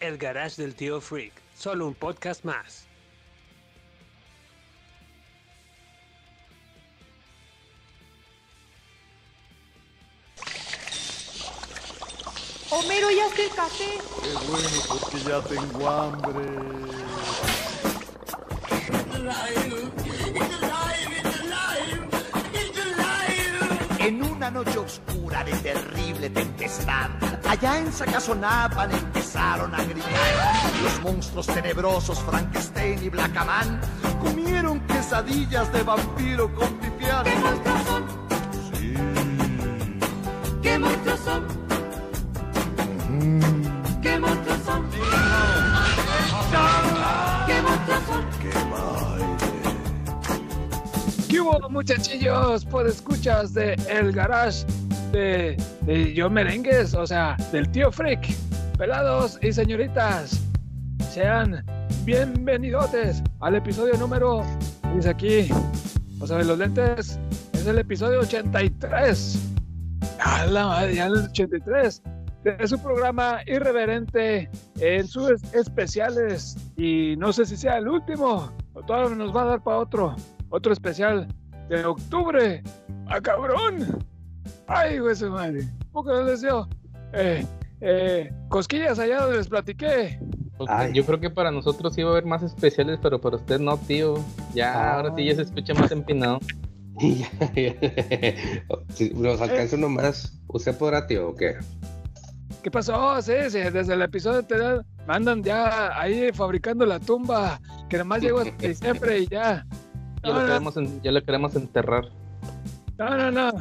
El Garage del Tío Freak, solo un podcast más. Homero, ya hace el café. Qué bueno, porque ya tengo hambre. Una noche oscura de terrible tempestad, allá en Sacazonapan empezaron a gritar. Los monstruos tenebrosos Frankenstein y Blackaman comieron quesadillas de vampiro con pipián. ¿Qué monstruos son? Sí. ¿Qué monstruos son? ¿Qué monstruos son? ¿Qué monstruos son? ¡Qué baile! ¿Qué hubo, muchachillos? Por escuchas de El Garage de, de Yo Merengues, o sea, del Tío Freak. Pelados y señoritas, sean bienvenidotes al episodio número. Dice aquí, o sea, de los lentes, es el episodio 83. A la madre, ya el 83 de su programa irreverente en sus especiales y no sé si sea el último o todavía nos va a dar para otro otro especial de octubre a cabrón ay güey su madre poco no les dio eh, eh, cosquillas allá donde les platiqué. Yo creo que para nosotros va a haber más especiales, pero para usted no, tío. Ya, Ah. ahora sí ya se escucha más empinado. Si nos alcanza uno más, ¿usted podrá, tío, o qué? ¿Qué pasó? Sí, sí, desde el episodio anterior me andan ya ahí fabricando la tumba, que nomás llegó hasta diciembre y ya. Ya, No, lo queremos en- ya lo queremos enterrar. no, no, no.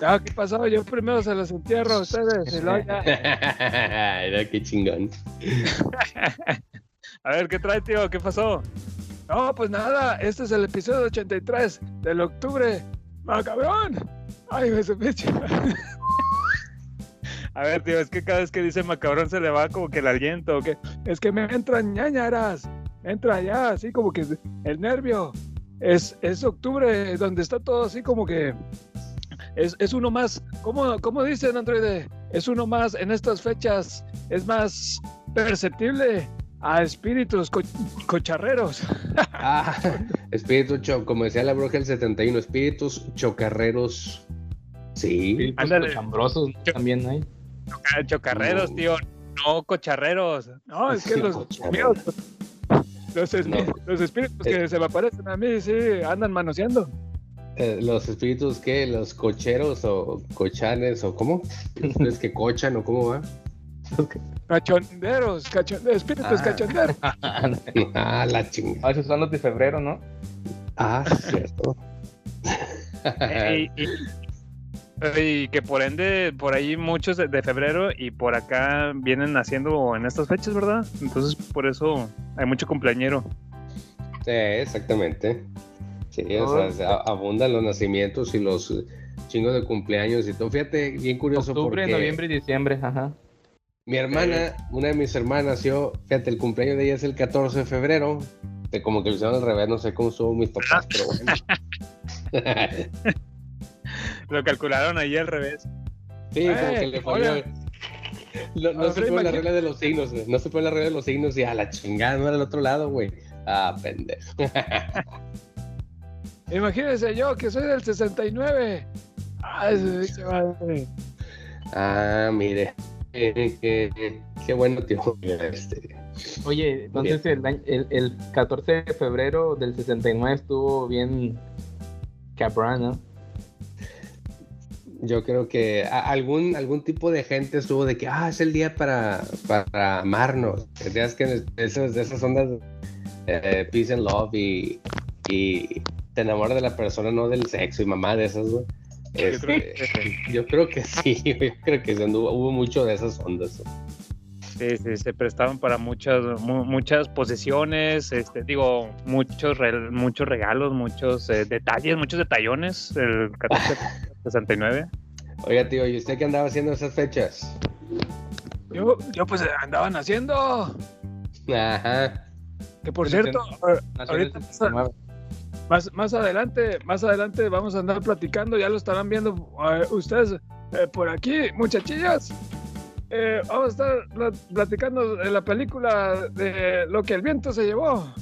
Ya, ¿qué pasó? Yo primero se los entierro a ustedes y luego ya. Qué chingón. A ver, ¿qué trae, tío? ¿Qué pasó? No, pues nada, este es el episodio 83 del octubre. ¡Macabrón! ¡Ay, me pinche! A ver, tío, es que cada vez que dice macabrón se le va como que el aliento, ¿o qué? Es que me entran ñañaras, me entra ya, así como que el nervio. Es, es octubre, donde está todo así como que es, es uno más, ¿cómo, ¿cómo dicen, Androide? Es uno más en estas fechas, es más perceptible a espíritus co- cocharreros. Ah, espíritus, cho- como decía la bruja del 71, espíritus chocarreros. Sí. Cochambrosos también hay. Chocarreros, No. tío, no cocharreros. No, es que Sí, los míos, los, No. los espíritus que se me aparecen a mí, sí, andan manoseando. Eh, los espíritus, ¿qué? ¿Los cocheros o cochanes o cómo? ¿Es que cochan o cómo va? Cachonderos, cachonderos, espíritus Ah. cachonderos. Ah, la chingada. Ah, esos son los de febrero, ¿no? Ah, cierto. y, y- y que por ende, por ahí muchos de, de febrero y por acá vienen naciendo en estas fechas, ¿verdad? Entonces, por eso hay mucho cumpleañero. Sí, exactamente. Sí, o No, sea, abundan los nacimientos y los eh, chingos de cumpleaños y todo. Fíjate, bien curioso Octubre, porque noviembre y diciembre, ajá. mi hermana, una de mis hermanas, yo, fíjate, el cumpleaños de ella es el 14 de febrero. Que como que lo hicieron al revés, no sé cómo estuvo mis papás, pero bueno. Lo calcularon ahí al revés. Sí, como Eh, que le falló. No, no Ah, se fue la regla de los signos, güey. No se fue la regla de los signos y a la chingada, no era el otro lado, güey. Ah, pendejo. Imagínense yo que soy del 69. Ay, pinche madre. Ah, mire. Eh, eh, qué bueno, tío. Este, Oye, entonces el, el, el 14 de febrero del 69 estuvo bien cabrón, ¿no? Yo creo que algún, algún tipo de gente estuvo de que, ah, es el día para, para amarnos. Es que esas, esas ondas eh, peace and love y, y te enamoras de la persona, no del sexo y mamá de esas, güey. Este, yo creo que sí, yo creo que sí anduvo- hubo mucho de esas ondas. Sí, se prestaban para muchas, mu- muchas posesiones, este, digo, muchos, re- muchos regalos, muchos eh, detalles, muchos detallones, el 1469. Oiga, tío, ¿y usted qué andaba haciendo esas fechas? Yo, yo pues andaban haciendo, Ajá. que por cierto, el ahorita 69. más, más adelante, más adelante vamos a andar platicando, ya lo estarán viendo eh, ustedes eh, por aquí, muchachillas. Eh, vamos a estar pla- platicando de la película de lo que el viento se llevó.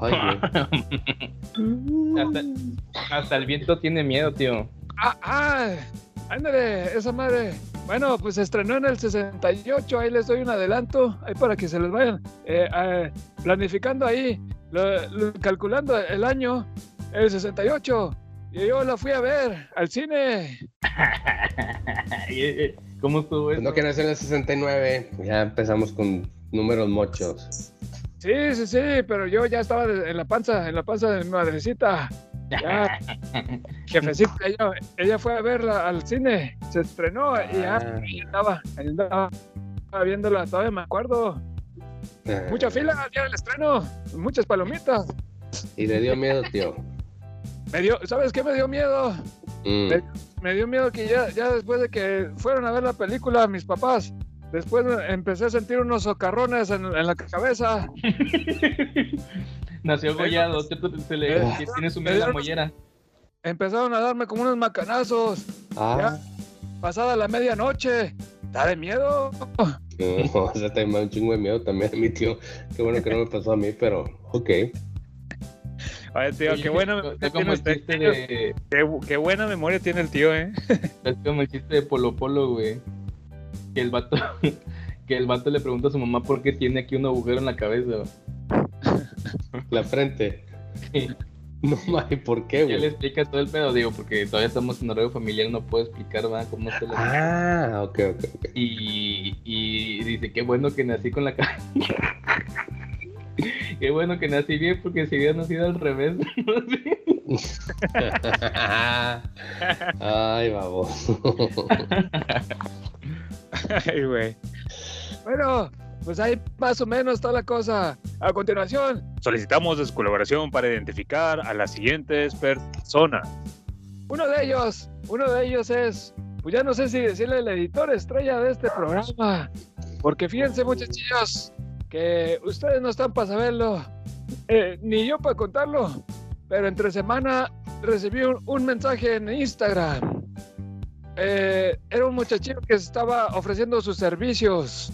Oye. hasta, hasta el viento tiene miedo, tío. Ah, ah, ándale, esa madre. Bueno, pues se estrenó en el 68, ahí les doy un adelanto, ahí para que se les vayan eh, eh, planificando ahí, lo- lo- calculando el año, el 68. Y yo la fui a ver al cine. ¿Cómo estuvo Pues eso? no que nació en el 69. Ya empezamos con números mochos. Sí, sí, sí, pero yo ya estaba en la panza, en la panza de mi madrecita. Ya, jefecita, ella, ella fue a verla al cine, se estrenó y ya Ah. ahí andaba, ahí andaba viéndola, todavía me acuerdo. Ah, Mucha fila al día del estreno, muchas palomitas. Y le dio miedo, tío. Me dio, ¿sabes qué me dio miedo? Mm. Me dio miedo que ya, ya después de que fueron a ver la película mis papás, después empecé a sentir unos socarrones en, en la cabeza. Nació gollado, te- te- te le- Eh. tiene sumido en la mollera. Empezaron a darme como unos macanazos. Ah, Pasada la medianoche. Da de miedo. no, o sea, también me da un chingo de miedo también a mi tío. Qué bueno que no me pasó a mí, pero ok. Ay, tío, Oye, qué buena memoria como tiene el usted. chiste de, Qué, qué buena memoria tiene el tío, ¿eh? es como el chiste de Polo Polo, güey. Que el vato, que el vato le pregunta a su mamá por qué tiene aquí un agujero en la cabeza. güey. La frente. Sí. No mames, ¿por qué, Ya le güey? explica todo el pedo, digo, porque todavía estamos en horario familiar, no puedo explicar, ¿verdad? Cómo se la... Ah, ok, ok, ok. Y, y dice, qué bueno que nací con la cara. qué bueno que nací bien, porque si hubiera nacido al revés, no sé. Ay, baboso. Ay, güey. Bueno, pues ahí más o menos está la cosa. A continuación, solicitamos su colaboración para identificar a las siguientes personas. Uno de ellos, uno de ellos es, pues ya no sé si decirle el editor estrella de este programa, porque fíjense muchachillos, que ustedes no están para saberlo, eh, ni yo para contarlo, pero entre semana recibí un, un mensaje en Instagram. Eh, era un muchachito que estaba ofreciendo sus servicios.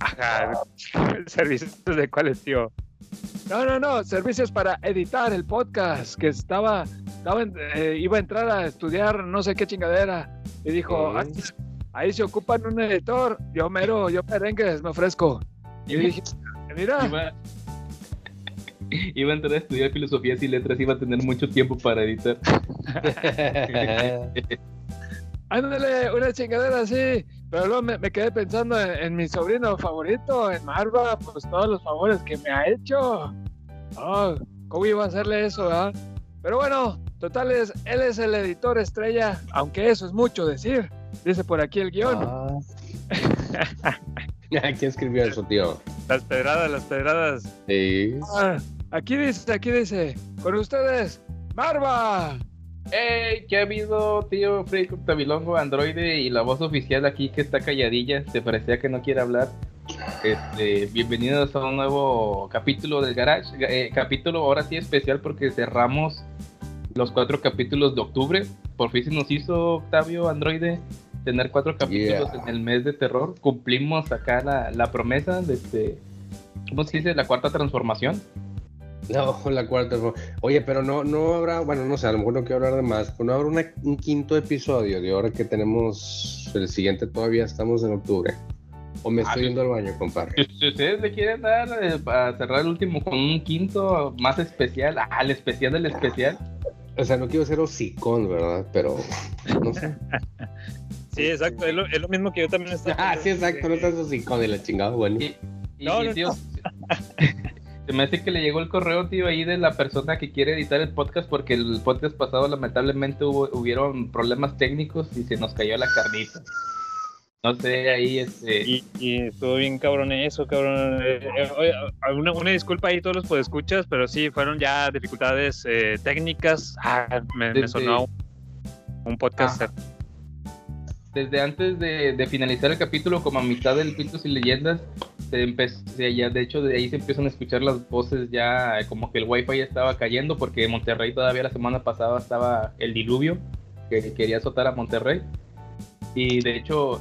Ajá, ¿servicios de cuáles, tío? No, no, no, servicios para editar el podcast, que estaba, eh, iba a entrar a estudiar no sé qué chingadera. Y dijo. "Ahí- ahí se ocupan un editor, yo mero, yo merengues, me ofrezco. Y yo dije, mira, Iba, iba a entrar a estudiar filosofías y letras, iba a tener mucho tiempo para editar. ándale, una chingadera así. Pero luego me, me quedé pensando en, en mi sobrino favorito, en Marva, pues todos los favores que me ha hecho. Oh, ¿Cómo iba a hacerle eso, verdad? Pero bueno, total, es, él es el editor estrella, aunque eso es mucho decir. Dice por aquí el guion. Ah. ¿Quién escribió eso, tío? Las pedradas, las pedradas. Sí. Ah, aquí dice, aquí dice, con ustedes, Marva. ¡Ey! ¿Qué ha habido, tío Freak Tabilongo, androide y la voz oficial aquí que está calladilla? Se parecía que no quiere hablar. Este, bienvenidos a un nuevo capítulo del Garage. eh, capítulo ahora sí especial porque cerramos los cuatro capítulos de octubre. Por fin se nos hizo, Octavio, androide, tener cuatro capítulos Yeah. en el mes de terror. Cumplimos acá la, la promesa de este. ¿Cómo se dice? La cuarta transformación. No, la cuarta. Oye, pero no, no habrá, bueno, no sé, a lo mejor no quiero hablar de más, pero no habrá una- un quinto episodio de ahora que tenemos el siguiente, todavía estamos en octubre. O me Ah, estoy yendo al baño, compadre. Si, si ustedes le quieren dar eh, para cerrar el último con un quinto más especial, ah, el especial del especial. O sea, no quiero ser hocicón, ¿verdad? Pero, no sé. Sí, exacto, es lo, es lo mismo que yo también estaba. Ah, sí, exacto, no estás hocicón de la chingada, bueno. Y, y- No, y, no, tío, no. se me hace que le llegó el correo, tío, ahí de la persona que quiere editar el podcast, porque el podcast pasado lamentablemente hubo, hubieron problemas técnicos y se nos cayó la carnita. No sé, ahí este. Y, y estuvo bien cabrón eso, cabrón. Eh, eh, una, una disculpa ahí todos los podescuchas, pero sí, fueron ya dificultades eh, técnicas. Ah, me, sonó un, un podcast. Ajá. Desde antes de, de finalizar el capítulo, como a mitad del Pitos y Leyendas, se empezó, ya de hecho de ahí se empiezan a escuchar las voces ya, como que el wifi ya estaba cayendo, porque Monterrey todavía la semana pasada estaba el diluvio, que quería azotar a Monterrey. Y de hecho,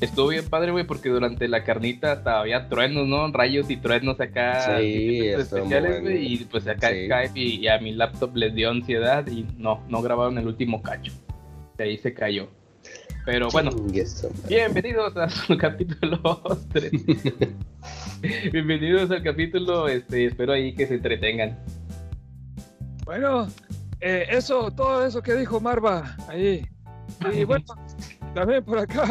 estuvo bien padre, güey, porque durante la carnita había truenos, ¿no? Rayos y truenos acá. Sí, especiales, bueno. y pues acá Sí. Skype y, y a mi laptop les dio ansiedad y no, no grabaron el último cacho. De ahí se cayó. Pero bueno, bienvenidos a su capítulo 3. bienvenidos al capítulo, este, espero ahí que se entretengan. Bueno, eh, eso, todo eso que dijo Marva ahí. Y bueno, también por acá,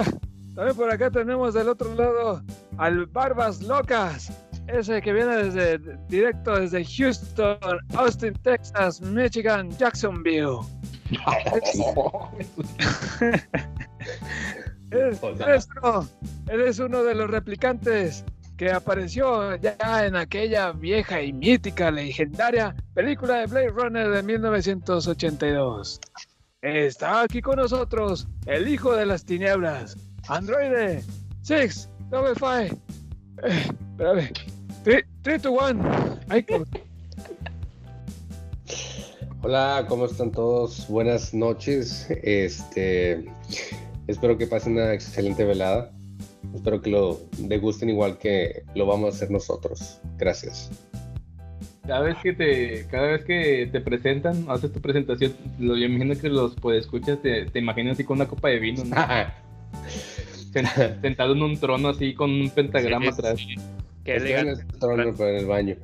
también por acá tenemos del otro lado al Barbas Locas, ese que viene desde directo desde Houston, Austin, Texas, Michigan, Jacksonville. Es, Hola. es uno, él es uno de los replicantes que apareció ya en aquella vieja y mítica, legendaria película de Blade Runner de 1982. Está aquí con nosotros el hijo de las tinieblas, Androide 6 Double Five. Eh, espérame. 3 to 1. Hola, ¿cómo están todos? Buenas noches. Este, espero que pasen una excelente velada. Espero que lo degusten igual que lo vamos a hacer nosotros. Gracias. Cada vez que te, cada vez que te presentan, haces tu presentación, lo, yo imagino que los pues escuchas, te, te imaginas así con una copa de vino, ¿no? Sen- sentado en un trono así con un pentagrama Sí, atrás. sí. Qué Estoy en elegante. el trono, pero en el baño.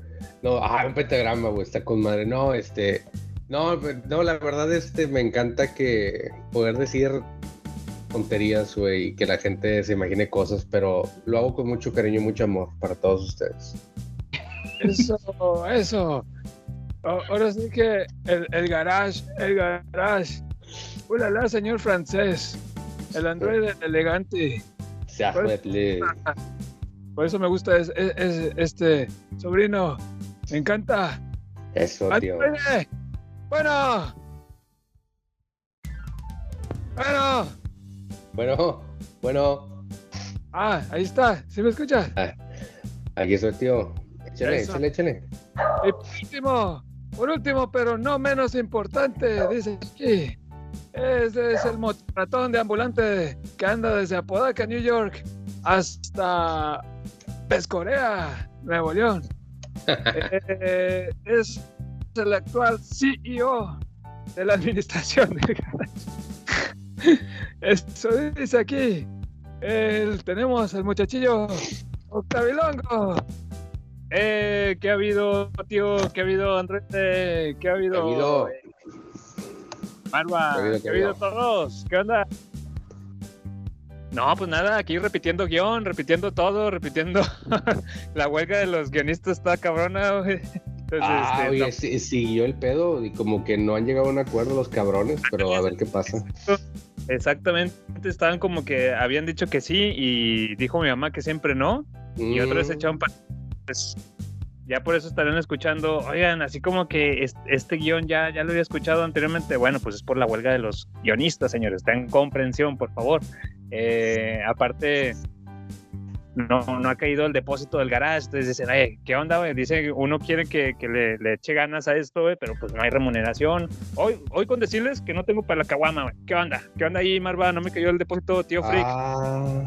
No, ah, un pentagrama, güey, está con madre. No, este, no, no, la verdad, este, me encanta que poder decir tonterías, güey, y que la gente se imagine cosas, pero lo hago con mucho cariño y mucho amor para todos ustedes. Eso, eso. Ahora sí que el, el garage, el garage. Ulala, señor francés. El androide elegante. Se Pues- le- Por eso me gusta es- es- es- este sobrino. Me encanta. Eso, tío. ¡Androide! Bueno. Bueno. Bueno, bueno, Ah, ahí está. ¿Sí me escuchas? aquí estoy, tío. Échale, Eso. échale, échale. Y por último, por último, pero no menos importante, dice aquí. Ese es el ratón de ambulante que anda desde Apodaca, New York, hasta Pescorea, Nuevo León. Eh, es el actual CEO de la administración del garage. Eso dice aquí. El- tenemos al muchachillo Octavilongo. Eh, ¿Qué ha habido, tío? ¿Qué ha habido, Andrés? ¿Qué ha habido? ¿Qué ha habido? eh, Marva, ¿Qué ha habido, ¿qué ha habido todos? ¿Qué onda? No, pues nada, aquí repitiendo guion, repitiendo todo, repitiendo. la huelga de los guionistas está cabrona, güey. Entonces, Ah, este, oye, no- sí- siguió el pedo y como que no han llegado a un acuerdo los cabrones, pero a ver qué pasa. exactamente, estaban como que habían dicho que sí y dijo mi mamá que siempre no. Y otra vez Mm, echaron para... Pues, ya por eso estarán escuchando, oigan, así como que es- este guion ya, ya lo había escuchado anteriormente. Bueno, pues es por la huelga de los guionistas, señores. Ten comprensión, por favor. Eh, aparte, no, no ha caído el depósito del garage. Entonces dicen, "Ay, ¿qué onda, güey? Dice, uno quiere que, que le, le eche ganas a esto, güey, pero pues no hay remuneración. Hoy, hoy con decirles que no tengo para la caguama, güey. ¿Qué onda? ¿Qué onda ahí, Marva? No me cayó el depósito, tío Freak. Ah.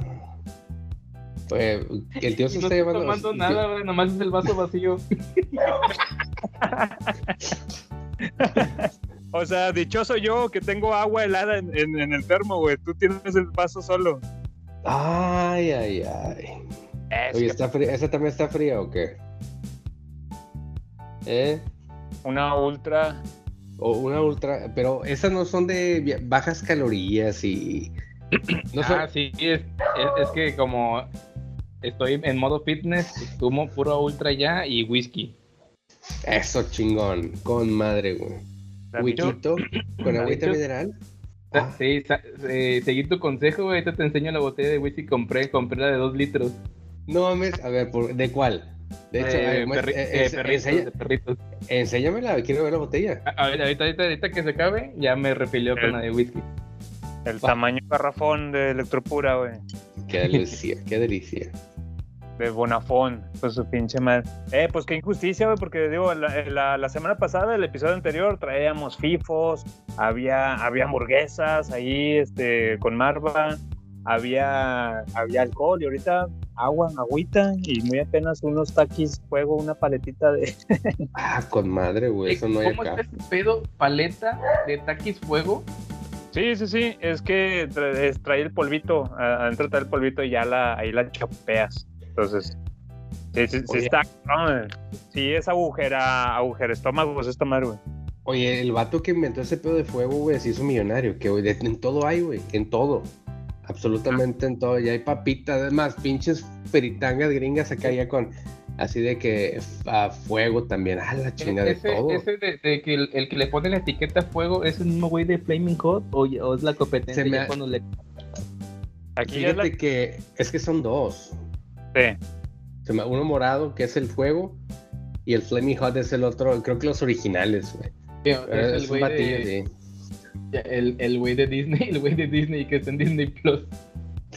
Pues, el tío se No está estoy llevando. tomando nada, güey, nomás es el vaso vacío. O sea, dichoso yo que tengo agua helada en, en- en el termo, güey. Tú tienes el vaso solo. Ay, ay, ay. Es Oye, que ¿está fría? ¿esa también está fría o qué? ¿Eh? una ultra. O una ultra. Pero esas no son de bajas calorías y. No son. Ah, sí, es, es, es que como estoy en modo fitness, tomo puro ultra ya y whisky. Eso chingón. Con madre, güey. Huiquito con agüita mineral. Ah. Sí, eh, seguir tu consejo, güey. Ahorita te enseño la botella de whisky. Compré, compré la de dos litros. No mames, a ver, ¿por- ¿de cuál? De hecho, Eh, a ver, perri- eh, eh, perritos, enseña- de perritos. enséñamela, quiero ver la botella. A- Ahorita, ahorita, ahorita, ahorita que se acabe, ya me refilió con El- la de whisky. El tamaño garrafón de Electropura, güey. Qué delicia, qué delicia. De Bonafón, pues su pinche madre. Eh, pues qué injusticia, güey, porque digo, la, la- la semana pasada, el episodio anterior, traíamos FIFOs, había, había hamburguesas ahí, este, con Marva, había, había alcohol y ahorita agua, agüita y muy apenas unos taquis, fuego, una paletita de... Ah, con madre, güey, eso no hay ¿Cómo acá. está ese pedo? Paleta de taquis fuego. Sí, sí, sí, es que trae el polvito, adentro trae el polvito y ya la, ahí la chapeas. Entonces, sí, sí, sí Oye. está, no, sí es agujera, agujera estómago, es esta madre, güey. Oye, el vato que inventó ese pedo de fuego, güey, se hizo millonario. Que güey, en todo hay, güey, en todo. Absolutamente en todo. Ya hay papitas, además, pinches peritangas gringas acá ya con así de que a fuego también. Ah, la chinga de todo. ese de, de que el, el que le pone la etiqueta fuego es el mismo güey de Flaming Hot o, o es la competencia me ya cuando le Aquí es la... Que es que son dos. Sí. Uno morado, que es el fuego, y el Flaming Hot es el otro, creo que los originales, güey. Es Es, el un güey batillo, de, sí. el, el güey de Disney, el güey de Disney que está en Disney Plus.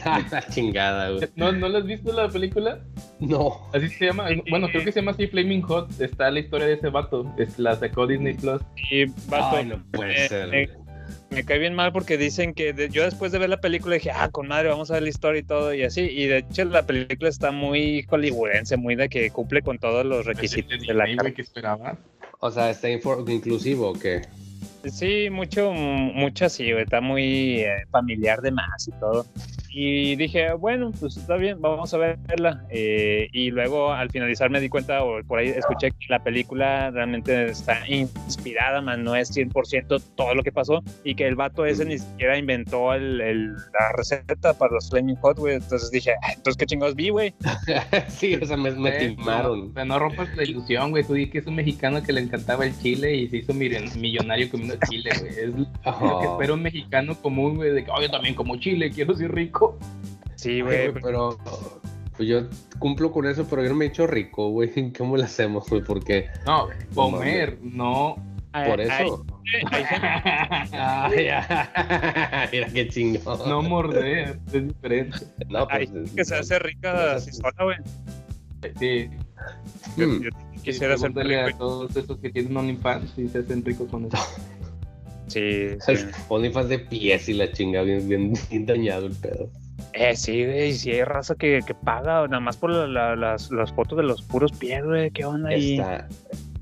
Ah, la chingada, güey. ¿No, ¿No lo has visto la película? No. Así se llama. Bueno, creo que se llama así Flaming Hot. Está la historia de ese vato. Es, la sacó Disney Plus. Y vato, Ay, no puede eh, ser. eh. Me cae bien mal porque dicen que de- yo después de ver la película dije, ah, con madre, vamos a ver la historia y todo y así. Y de hecho la película está muy hollywoodense, muy de que cumple con todos los requisitos de la que esperaba. O sea, está inclusivo, ¿o qué? Sí, mucho, mucho así, está muy eh, familiar de más y todo. Y dije, bueno, pues está bien, vamos a verla. Eh, y luego al finalizar me di cuenta, o por ahí escuché que la película realmente está inspirada, más no es 100% todo lo que pasó. Y que el vato ese ni siquiera inventó el, el- la receta para los Flaming Hot, güey. Entonces dije, "Ah, entonces qué chingados vi, güey. sí, o sea, me, me Eh, timaron. No, rompas la ilusión, güey. Tú di que es un mexicano que le encantaba el chile y se hizo miren- millonario comiendo chile, güey. Es lo que Oh. espera un mexicano común, güey, de que, oh, yo también como chile, quiero ser rico. Sí, Ay, güey. pero pues yo cumplo con eso, pero yo no me he hecho rico, güey. ¿Cómo lo hacemos, güey? Porque No, comer, no. por eso. Ah, ya. Mira qué chingón. no morder, es diferente. No, pues, gente que se hace rica así sola, güey. Sí, Yo, Mm. yo quisiera pregúntale rico. a todos esos que tienen OnlyFans y se hacen ricos con eso. Sí, sí. OnlyFans de pies y la chinga, bien, bien, bien dañado el pedo. Eh, sí, güey, sí hay raza que, que paga nada más por la- la- las, las fotos de los puros pies, güey, qué onda ahí. Está,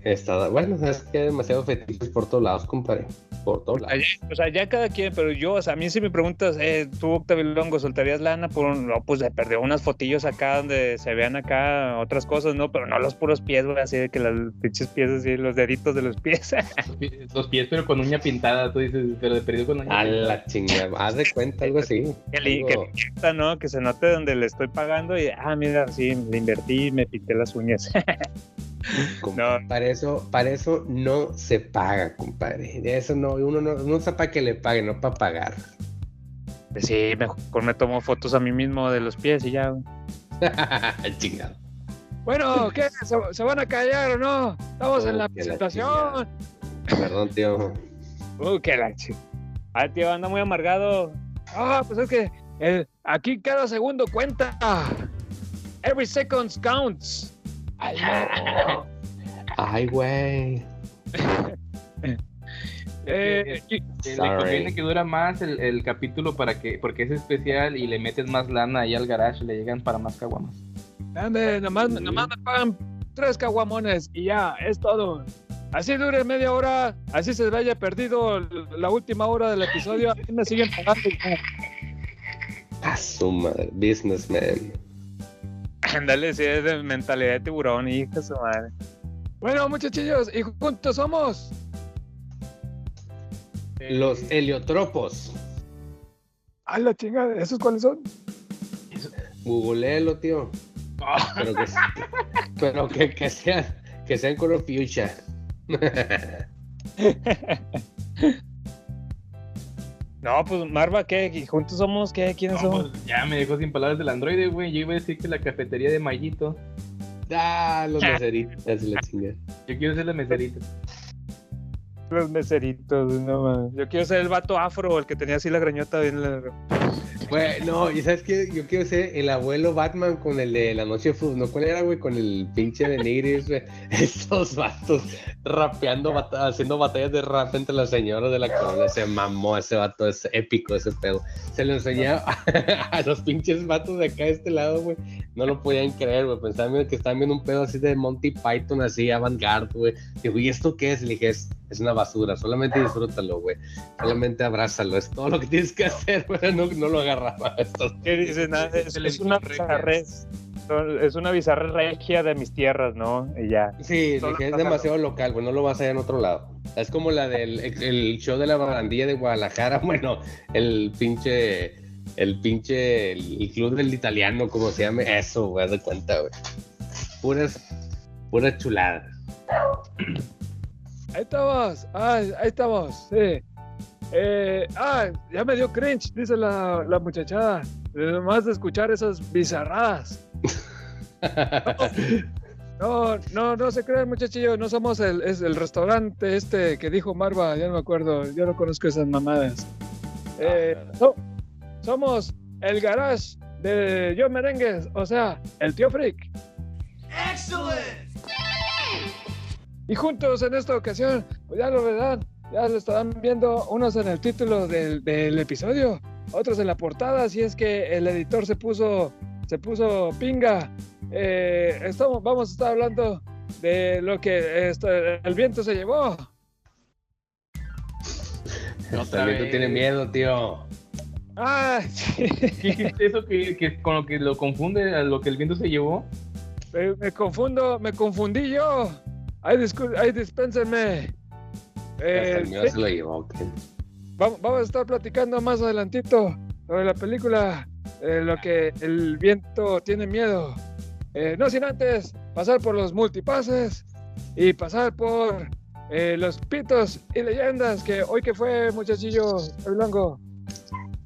está, bueno, es que hay demasiado fetiches por todos lados, compadre. Por todos lados. O sea, ya cada quien, pero yo, o sea, a mí si me preguntas, eh, tú, Octavio Longo, ¿soltarías lana por un, no, pues de perder unas fotillos acá donde se vean acá otras cosas, ¿no? Pero no los puros pies, güey, así de que los pinches pies así, los deditos de los pies. Los pies- pero con uña pintada, tú dices, pero de perdido con uña A pintada. la chingada, haz de cuenta algo así. que, le, que Algo- ¿no? Que se note donde le estoy pagando y, ah, mira, sí, le invertí y me pinté las uñas. compadre, Para eso, para eso no se paga, compadre. De eso no, uno no, uno está para que le pague, no para pagar. sí, mejor me tomo fotos a mí mismo de los pies y ya. Chingado. Bueno, ¿qué? ¿Se, se van a callar o no? Estamos en la presentación. Perdón, tío. Uh, qué la Ah, tío, anda muy amargado. Ah, pues es que el- aquí cada segundo cuenta. Every second counts. Ay, no. Ay, güey. Eh, Le conviene que dura más el, el capítulo para que, porque es especial y le metes más lana ahí al garage, le llegan para más caguamas. Ande, nomás, nomás me pagan tres caguamones y ya, es todo. Así dure media hora, así se vaya perdido la última hora del episodio, así me siguen pagando. A su madre, businessman. Ándale, sí, es de mentalidad de tiburón, hija su madre. Bueno, muchachillos, y juntos somos. Los heliotropos. A la chingada, ¿esos cuáles son? Googleelo, tío. Pero que, pero que, que sean, que sean color fuchsia. No, pues Marva, ¿qué? ¿Y ¿Juntos somos qué? ¿Quiénes No, somos? pues, ya me dejó sin palabras del androide, güey. Yo iba a decir que la cafetería de Mayito. Ah, los meseritos. Yo quiero ser la meserita. Los meseritos, no mames. Yo quiero ser el vato afro, el que tenía así la greñota bien larga. Güey, no, y sabes qué, yo quiero ser el abuelo Batman con el de la noche de fútbol, ¿no? ¿Cuál era, güey? Con el pinche de Nigris, güey. Estos vatos rapeando, haciendo batallas de rap entre las señoras de la corona. Se mamó ese vato, es épico ese pedo. Se lo enseñé a, a los pinches vatos de acá de este lado, güey. No lo podían creer, güey. Pensaban que estaban viendo un pedo así de Monty Python, así avant-garde, güey. Digo, ¿y esto qué es? Le dije, es, es una basura. Solamente disfrútalo, güey. Solamente abrázalo. Es todo lo que tienes que hacer, güey. No, no lo agarraba. Esto. ¿Qué dices? Nada, es, es una bizarres. Es una bizarra regia de mis tierras, ¿no? Y ya. Sí, Solo dije, es demasiado local, güey. No lo vas a ver en otro lado. Es como la del el show de la barandilla de Guadalajara. Bueno, el pinche. El pinche. El, club del italiano, como se llame. Eso, güey, de cuenta, güey. Puras. Puras chuladas. Ahí estamos, ah, ahí estamos, sí. Eh, ah, ya me dio cringe, dice la, la muchachada. Más de escuchar esas bizarradas. No, no, no se crean, muchachillos, no somos el, es el restaurante este que dijo Marva, ya no me acuerdo, yo no conozco esas mamadas. Eh, no, somos el garage de Yo Merengues, o sea, el tío Freak. Y juntos en esta ocasión, pues ya lo verán, ya lo estarán viendo unos en el título del, del episodio, otros en la portada, si es que el editor se puso, se puso pinga. Eh, estamos, vamos a estar hablando de lo que esto- el viento se llevó. El viento tiene miedo, tío. Ah, sí. ¿Qué dijiste eso que, que con lo que lo confunde a lo que el viento se llevó? Me, me confundo, me confundí yo. Ay, discul- ay dispénsenme. Eh, el mío se lo llevó. ok. Vamos, vamos a estar platicando más adelantito sobre la película eh, Lo que el viento tiene miedo. Eh, no sin antes pasar por los multipases y pasar por eh, los pitos y leyendas que hoy que fue muchachillo Blanco.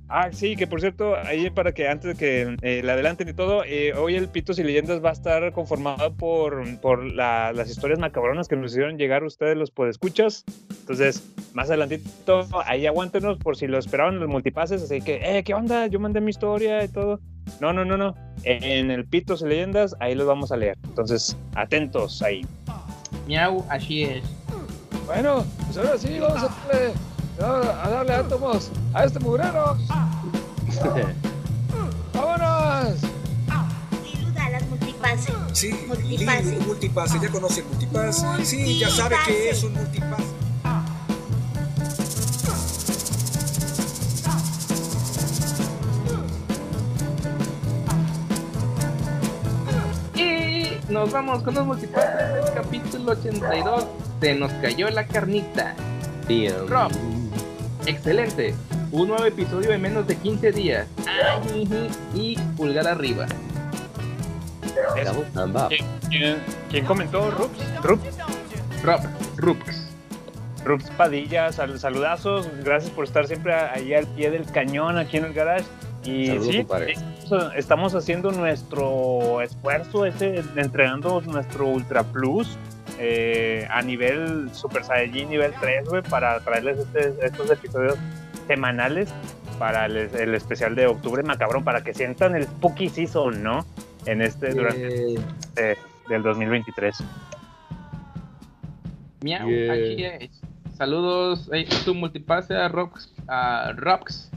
Ah, sí, que por cierto, ahí para que antes de que eh, le adelanten y todo, eh, hoy el Pitos y Leyendas va a estar conformado por, por la- las historias macabronas que nos hicieron llegar ustedes los podescuchas. Entonces, más adelantito, ahí aguántenos por si lo esperaban los multipases, así que, eh, ¿qué onda? Yo mandé mi historia y todo. No, no, no, no. En el Pitos y Leyendas, ahí los vamos a leer. Entonces, atentos ahí. Miau, así es. Bueno, pues ahora sí, vamos a a darle átomos a este mugrero. ¡Vámonos! Diluda las multipases. Sí, Multipase. Multipase, ya conoce el multipase. Sí, ya sabe que es un multipase. Y nos vamos con los multipases del capítulo 82. Se nos cayó la carnita. Tío. Rob, excelente. Un nuevo episodio en menos de 15 días. Ay, y pulgar arriba. ¿Quién, quién- comentó? ¿Rups? ¿Rups? Rupx. Rups Padilla, sal- saludazos, gracias por estar siempre ahí al pie del cañón aquí en el garage. Y Saludos, sí, estamos- estamos haciendo nuestro esfuerzo, ese, entregando nuestro Ultra Plus eh, a nivel Super Saiyajin nivel 3, güey, para traerles este- estos episodios semanales para el, el especial de octubre macabrón, para que sientan el Spooky Season, ¿no? En este, durante Eh, este del 2023. Miau, Yeah. aquí es. Saludos, está tu multipase a Rox, a Rox.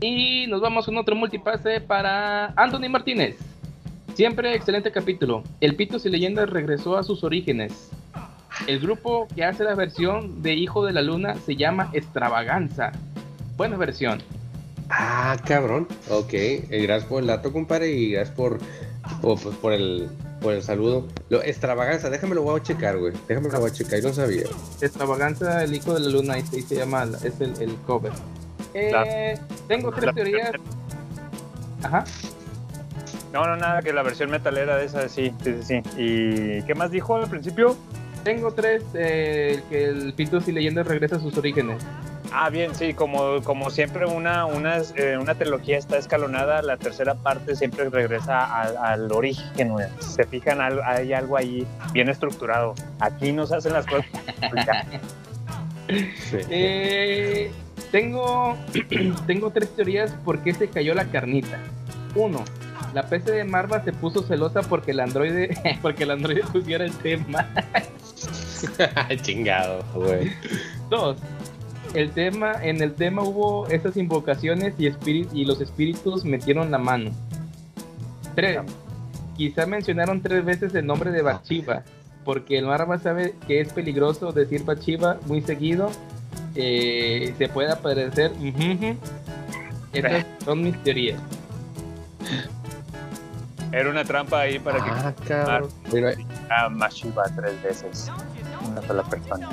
Y nos vamos con otro multipase para Anthony Martínez. Siempre excelente capítulo. El Pitos y Leyendas regresó a sus orígenes. El grupo que hace la versión de Hijo de la Luna se llama Extravaganza. Buena versión. Ah, cabrón. Ok, eh, gracias por el dato, compadre, y gracias por, por, pues, por el, por el saludo. Lo, extravaganza, déjame lo voy a checar, güey. Déjame lo voy a checar, yo no sabía. Extravaganza, el Hijo de la Luna, ahí se, ahí se llama, es el, el cover. Eh, La- tengo tres la- teorías. Ajá. No, no, nada, que la versión metalera de esa, sí, sí, sí, sí. ¿Y qué más dijo al principio? Tengo tres, eh, que el Pitos y Leyendas regresa a sus orígenes. Ah, bien, sí, como, como siempre una, una, eh, una trilogía está escalonada, la tercera parte siempre regresa al, al origen, güey. Se fijan, al- hay algo ahí bien estructurado. Aquí no se hacen las cosas. ya. Eh, tengo, tengo tres teorías por qué se cayó la carnita. Uno, la PC de Marva se puso celosa porque el androide, porque el androide pusiera el tema. Chingado, güey. Dos, el tema, en el tema hubo esas invocaciones y, y los espíritus metieron la mano. Tres, quizá mencionaron tres veces el nombre de Bachiva, porque el Marva sabe que es peligroso decir Bachiva muy seguido. eh, se puede aparecer. Esas son mis teorías. Era una trampa ahí para que Ah, cabrón. Mira, a Mashiva tres veces. Una sola persona.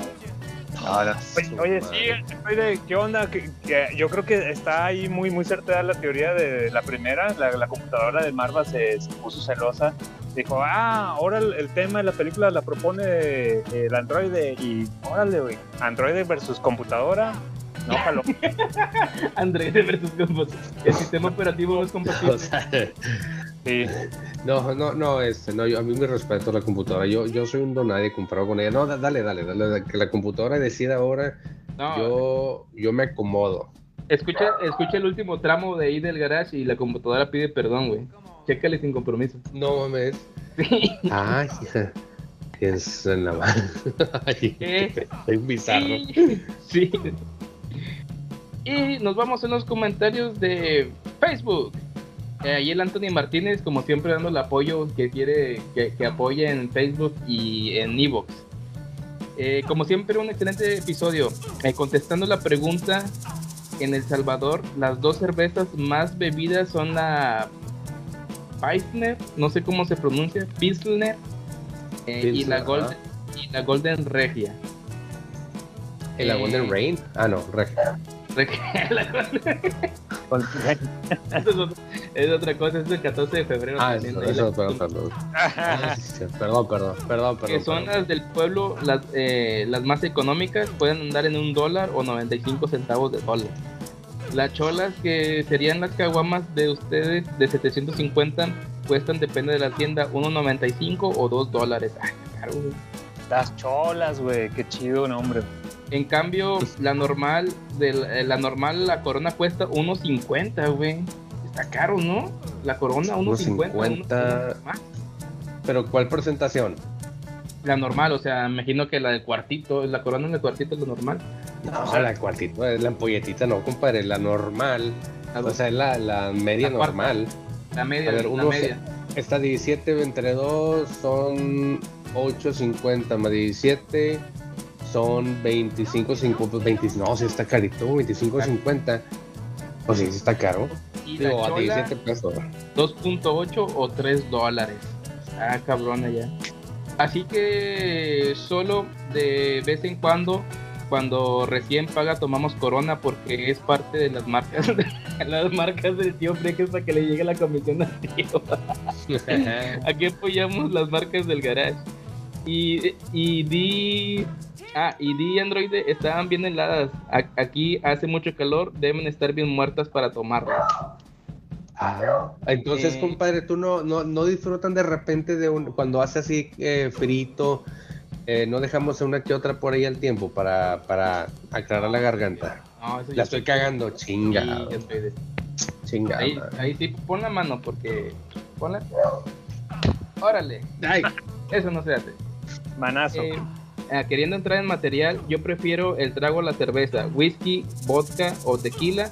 No, no. Oye, oye, sí, oye, ¿qué onda? Que- que yo creo que está ahí muy, muy certera la teoría de la primera. La, la computadora de Marva se, se puso celosa. Dijo, ah, ahora el, el tema de la película la propone eh, el androide. Y órale, güey. Androide versus computadora. No, jalo. Android versus comput- El sistema operativo no es compatible. o sea, Sí. no, no, no, este, no, yo, a mí me respeto la computadora. Yo, yo soy un donadie comprado con ella. No, da- dale, dale, dale, que la computadora decida ahora. No. Yo, yo me acomodo. Escucha, escucha el último tramo de ahí del garage y la computadora pide perdón, güey. Chécale sin compromiso. No mames. Ay, hija. Es en la mano. Ay, ¿Qué? Soy bizarro. Y- Sí. Y nos vamos en los comentarios de Facebook. Eh, ahí el Anthony Martínez, como siempre, dando el apoyo que quiere que, que apoye en Facebook y en Evox. Eh, como siempre, un excelente episodio. Eh, contestando la pregunta, en El Salvador, las dos cervezas más bebidas son la Pilsner, no sé cómo se pronuncia, Pilsner, eh, y, la. Golden, y la Golden Regia. ¿El la Golden Rain? Ah, no, Regia. Es, otra, cosa, es el 14 de febrero. Ah, eso, eso, perdón, perdón. Ah, Perdón, perdón, perdón, perdón. que son las del pueblo, las, eh, las más económicas, pueden andar en un dólar o 95 centavos de dólar. Las cholas, que serían las caguamas de ustedes de 750, cuestan, depende de la tienda, 1.95 o 2 dólares. Ay, está caro, güey. Las cholas, güey. Qué chido nombre. En cambio, la normal, de la, eh, la normal, la corona cuesta 1.50, güey. Está caro, ¿no? La corona 1.50. 1.50. 1.50 más. Pero ¿cuál presentación? La normal, o sea, imagino que la del cuartito, la corona del cuartito es la normal. No, la cuartito, es la ampolletita, no, compadre, la normal. O sea, es la, la media La normal. La media, A ver, la uno media. Está 17 entre 2 son 8.50 más 17 son 25, 50, 20, no, si está carito, 25.50. Pues sí, sí está caro. Y Digo, a chola, 17 pesos. 2.8 o 3 dólares. Ah, cabrona ya. Así que solo de vez en cuando, cuando recién paga, tomamos Corona porque es parte de las marcas de, las marcas del tío Freques para que le llegue la comisión al tío. Aquí apoyamos las marcas del garage. Y, y di. Ah, y di Android estaban bien heladas. A- aquí hace mucho calor, deben estar bien muertas para tomarlas. Ah, entonces, Eh. compadre, tú no, no, no disfrutan de repente de un, cuando hace así eh, frito, eh, no dejamos una que otra por ahí al tiempo para, para aclarar la garganta. No, eso La ya estoy cagando, chinga. Chinga. Ahí, ahí sí, pon la mano porque. Ponla. Órale. Ay, Eso no se hace. Manazo. Ah, queriendo entrar en material, yo prefiero el trago a la cerveza, whisky, vodka o tequila,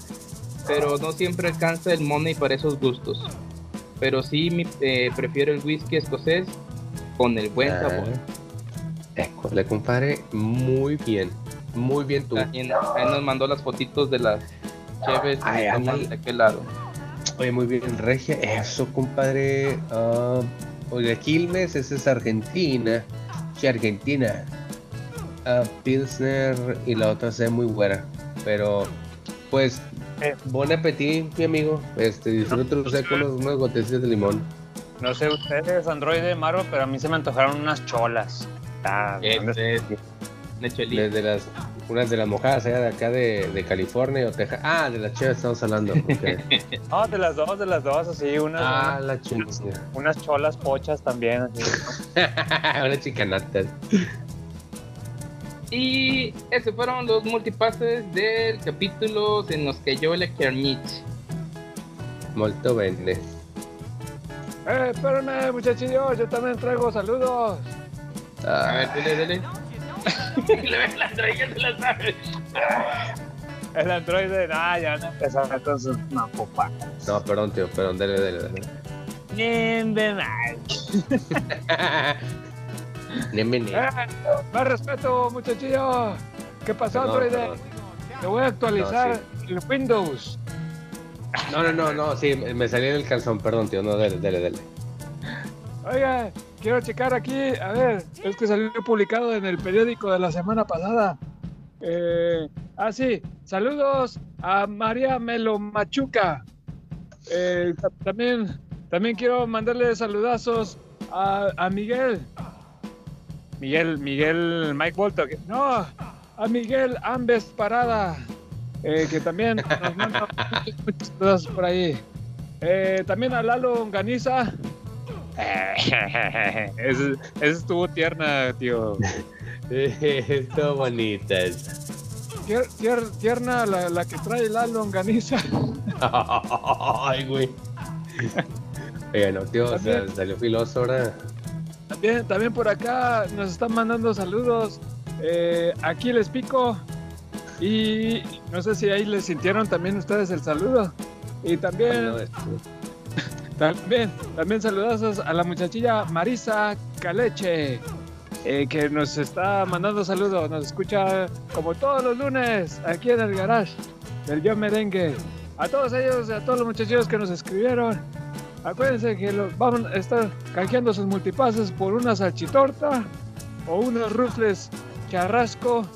pero no siempre alcanza el money para esos gustos. Pero sí mi- eh, prefiero el whisky escocés con el buen Ah. sabor. École, compadre, muy bien. Muy bien tú. Ahí, ahí nos mandó las fotitos de las cheves Ay, de aquel lado. Oye, muy bien, Regia. Eso, compadre. ah, oye, Quilmes, esa es Argentina. Sí, Argentina. Ah, Pilsner y la otra se ve muy buena. Pero, pues, Eh. buen apetito, mi amigo. Este, disfrútelo usted con unos, unos gotecitos de limón. No sé ustedes, Android de Marvel, pero a mí se me antojaron unas cholas. Ah, Este. Desde las Unas de las mojadas allá de acá de, de California o Texas. Ah, de las chivas estamos hablando. ok. No, de las dos, de las dos, así, unas, Ah, unas, la chingada. unas cholas pochas también. Así. Una chicanata. Y esos fueron los multipases del capítulo en los que yo le Kermit. Molto bene. Eh, espérenme, muchachillos, yo también traigo saludos. A ver, Ah, dele, dele. Le ves la estrella, se la sabe. El androide, ah, ya no empezaron entonces, no, popa. no, perdón, tío, perdón, dale, dale, dale. Nimbe mal. Neme, ne. Eh, más respeto, muchachillos. ¿Qué pasó, androide? perdón. Te voy a actualizar No, el Windows. No, no, no, no, sí, me salí en el calzón, perdón, tío, no, dale, dale, dale. Oiga, quiero checar aquí, a ver, es que salió publicado en el periódico de la semana pasada. Eh, ah, sí, saludos a María Melo Machuca. Eh, ta- también, también quiero mandarle saludazos a, a Miguel. Miguel, Miguel Mike Bolto. que- no, a Miguel Ambes Parada, eh, que también nos manda muchos saludos por ahí. Eh, también a Lalo Ganiza. Ese, ese estuvo tierna, tío. Estuvo bonita esa. Tier- tier- tierna la, la que trae la longaniza. Ay, güey. Oiga, no, tío, o sea, salió filoso ahora. También, también por acá nos están mandando saludos. Eh, aquí les pico. Y no sé si ahí les sintieron también ustedes el saludo. Y también, también, también saludazos a la muchachilla Marisa Caleche. eh, que nos está mandando saludos, nos escucha como todos los lunes aquí en el garage del Yo Merengue. A todos ellos, a todos los muchachos que nos escribieron, acuérdense que los, vamos a estar canjeando sus multipases por una salchitorta o unos rufles charrasco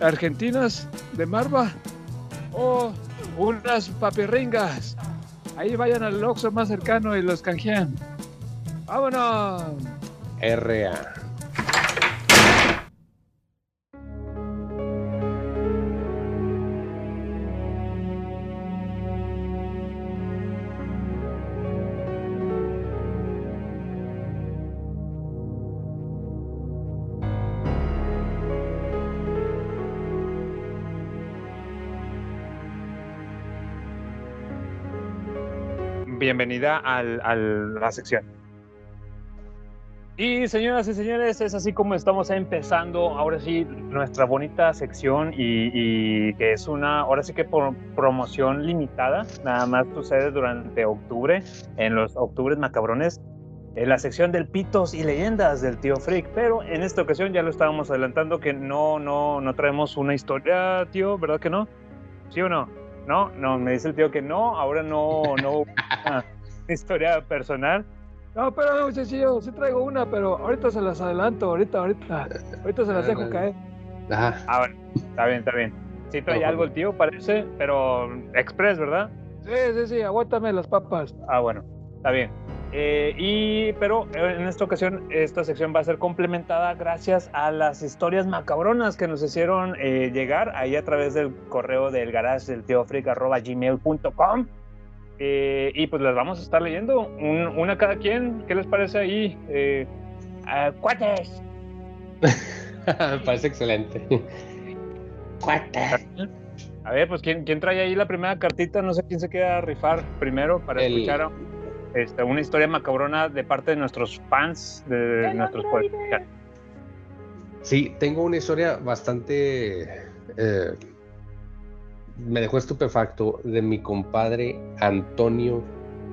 argentinas de marva o unas papirringas. Ahí vayan al Oxxo más cercano y los canjean. ¡Vámonos! RA. Bienvenida al- a la sección. Y señoras y señores, es así como estamos empezando ahora sí nuestra bonita sección y, y que es una, ahora sí que por promoción limitada, nada más sucede durante octubre, en los octubres macabrones, en la sección del pitos y leyendas del tío Freak, pero en esta ocasión ya lo estábamos adelantando que no, no, no traemos una historia, tío, ¿verdad que no? ¿Sí o no? No, no, me dice el tío que no, ahora no, no, una historia personal. No, pero muchachillo, sí traigo una, pero ahorita se las adelanto, ahorita, ahorita. Ahorita se las dejo caer. Ajá. Ah, bueno, está bien, está bien. Sí trae algo el tío, parece, pero express, ¿verdad? Sí, sí, sí, aguántame las papas. Ah, bueno, está bien. Eh, y, pero en esta ocasión, esta sección va a ser complementada gracias a las historias macabronas que nos hicieron eh, llegar ahí a través del correo del garage del tío Freak, arroba gmail.com. Eh, y pues las vamos a estar leyendo, un- una cada quien. ¿Qué les parece ahí? Eh, ah, cuates. Me parece excelente. A ver, pues ¿quién, quién trae ahí la primera cartita? No sé quién se queda a rifar primero para El- escuchar este, una historia macabrona de parte de nuestros fans, de nuestros podcasts. Sí, tengo una historia bastante... eh, me dejó estupefacto de mi compadre Antonio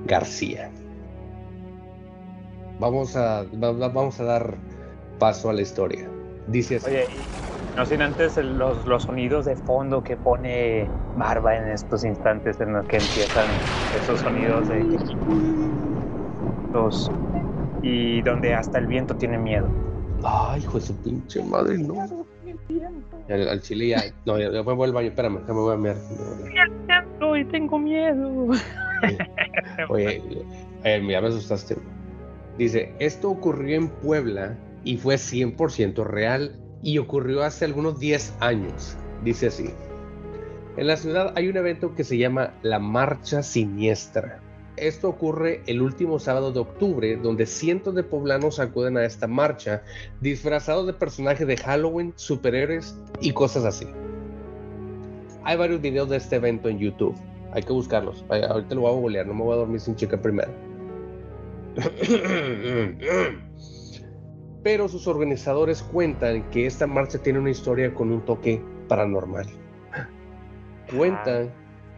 García. Vamos a, va- va- vamos a dar paso a la historia. Dice así. Oye, no sin antes el- los, los sonidos de fondo que pone Barba en estos instantes en los que empiezan esos sonidos de los y donde hasta el viento tiene miedo. Ay, hijo de su pinche madre, no. Al, al chile ya. No, ya, ya me voy al baño, espérame, ya me voy a mirar. Hoy tengo miedo. Oye, eh, ya me asustaste. Dice, esto ocurrió en Puebla y fue 100% real y ocurrió hace algunos 10 años. Dice así. En la ciudad hay un evento que se llama la Marcha Siniestra. Esto ocurre el último sábado de octubre, donde cientos de poblanos acuden a esta marcha disfrazados de personajes de Halloween, superhéroes y cosas así. Hay varios videos de este evento en YouTube. Hay que buscarlos. Ahorita lo voy a googlear, no me voy a dormir sin checar primero. Pero sus organizadores cuentan que esta marcha tiene una historia con un toque paranormal. Cuentan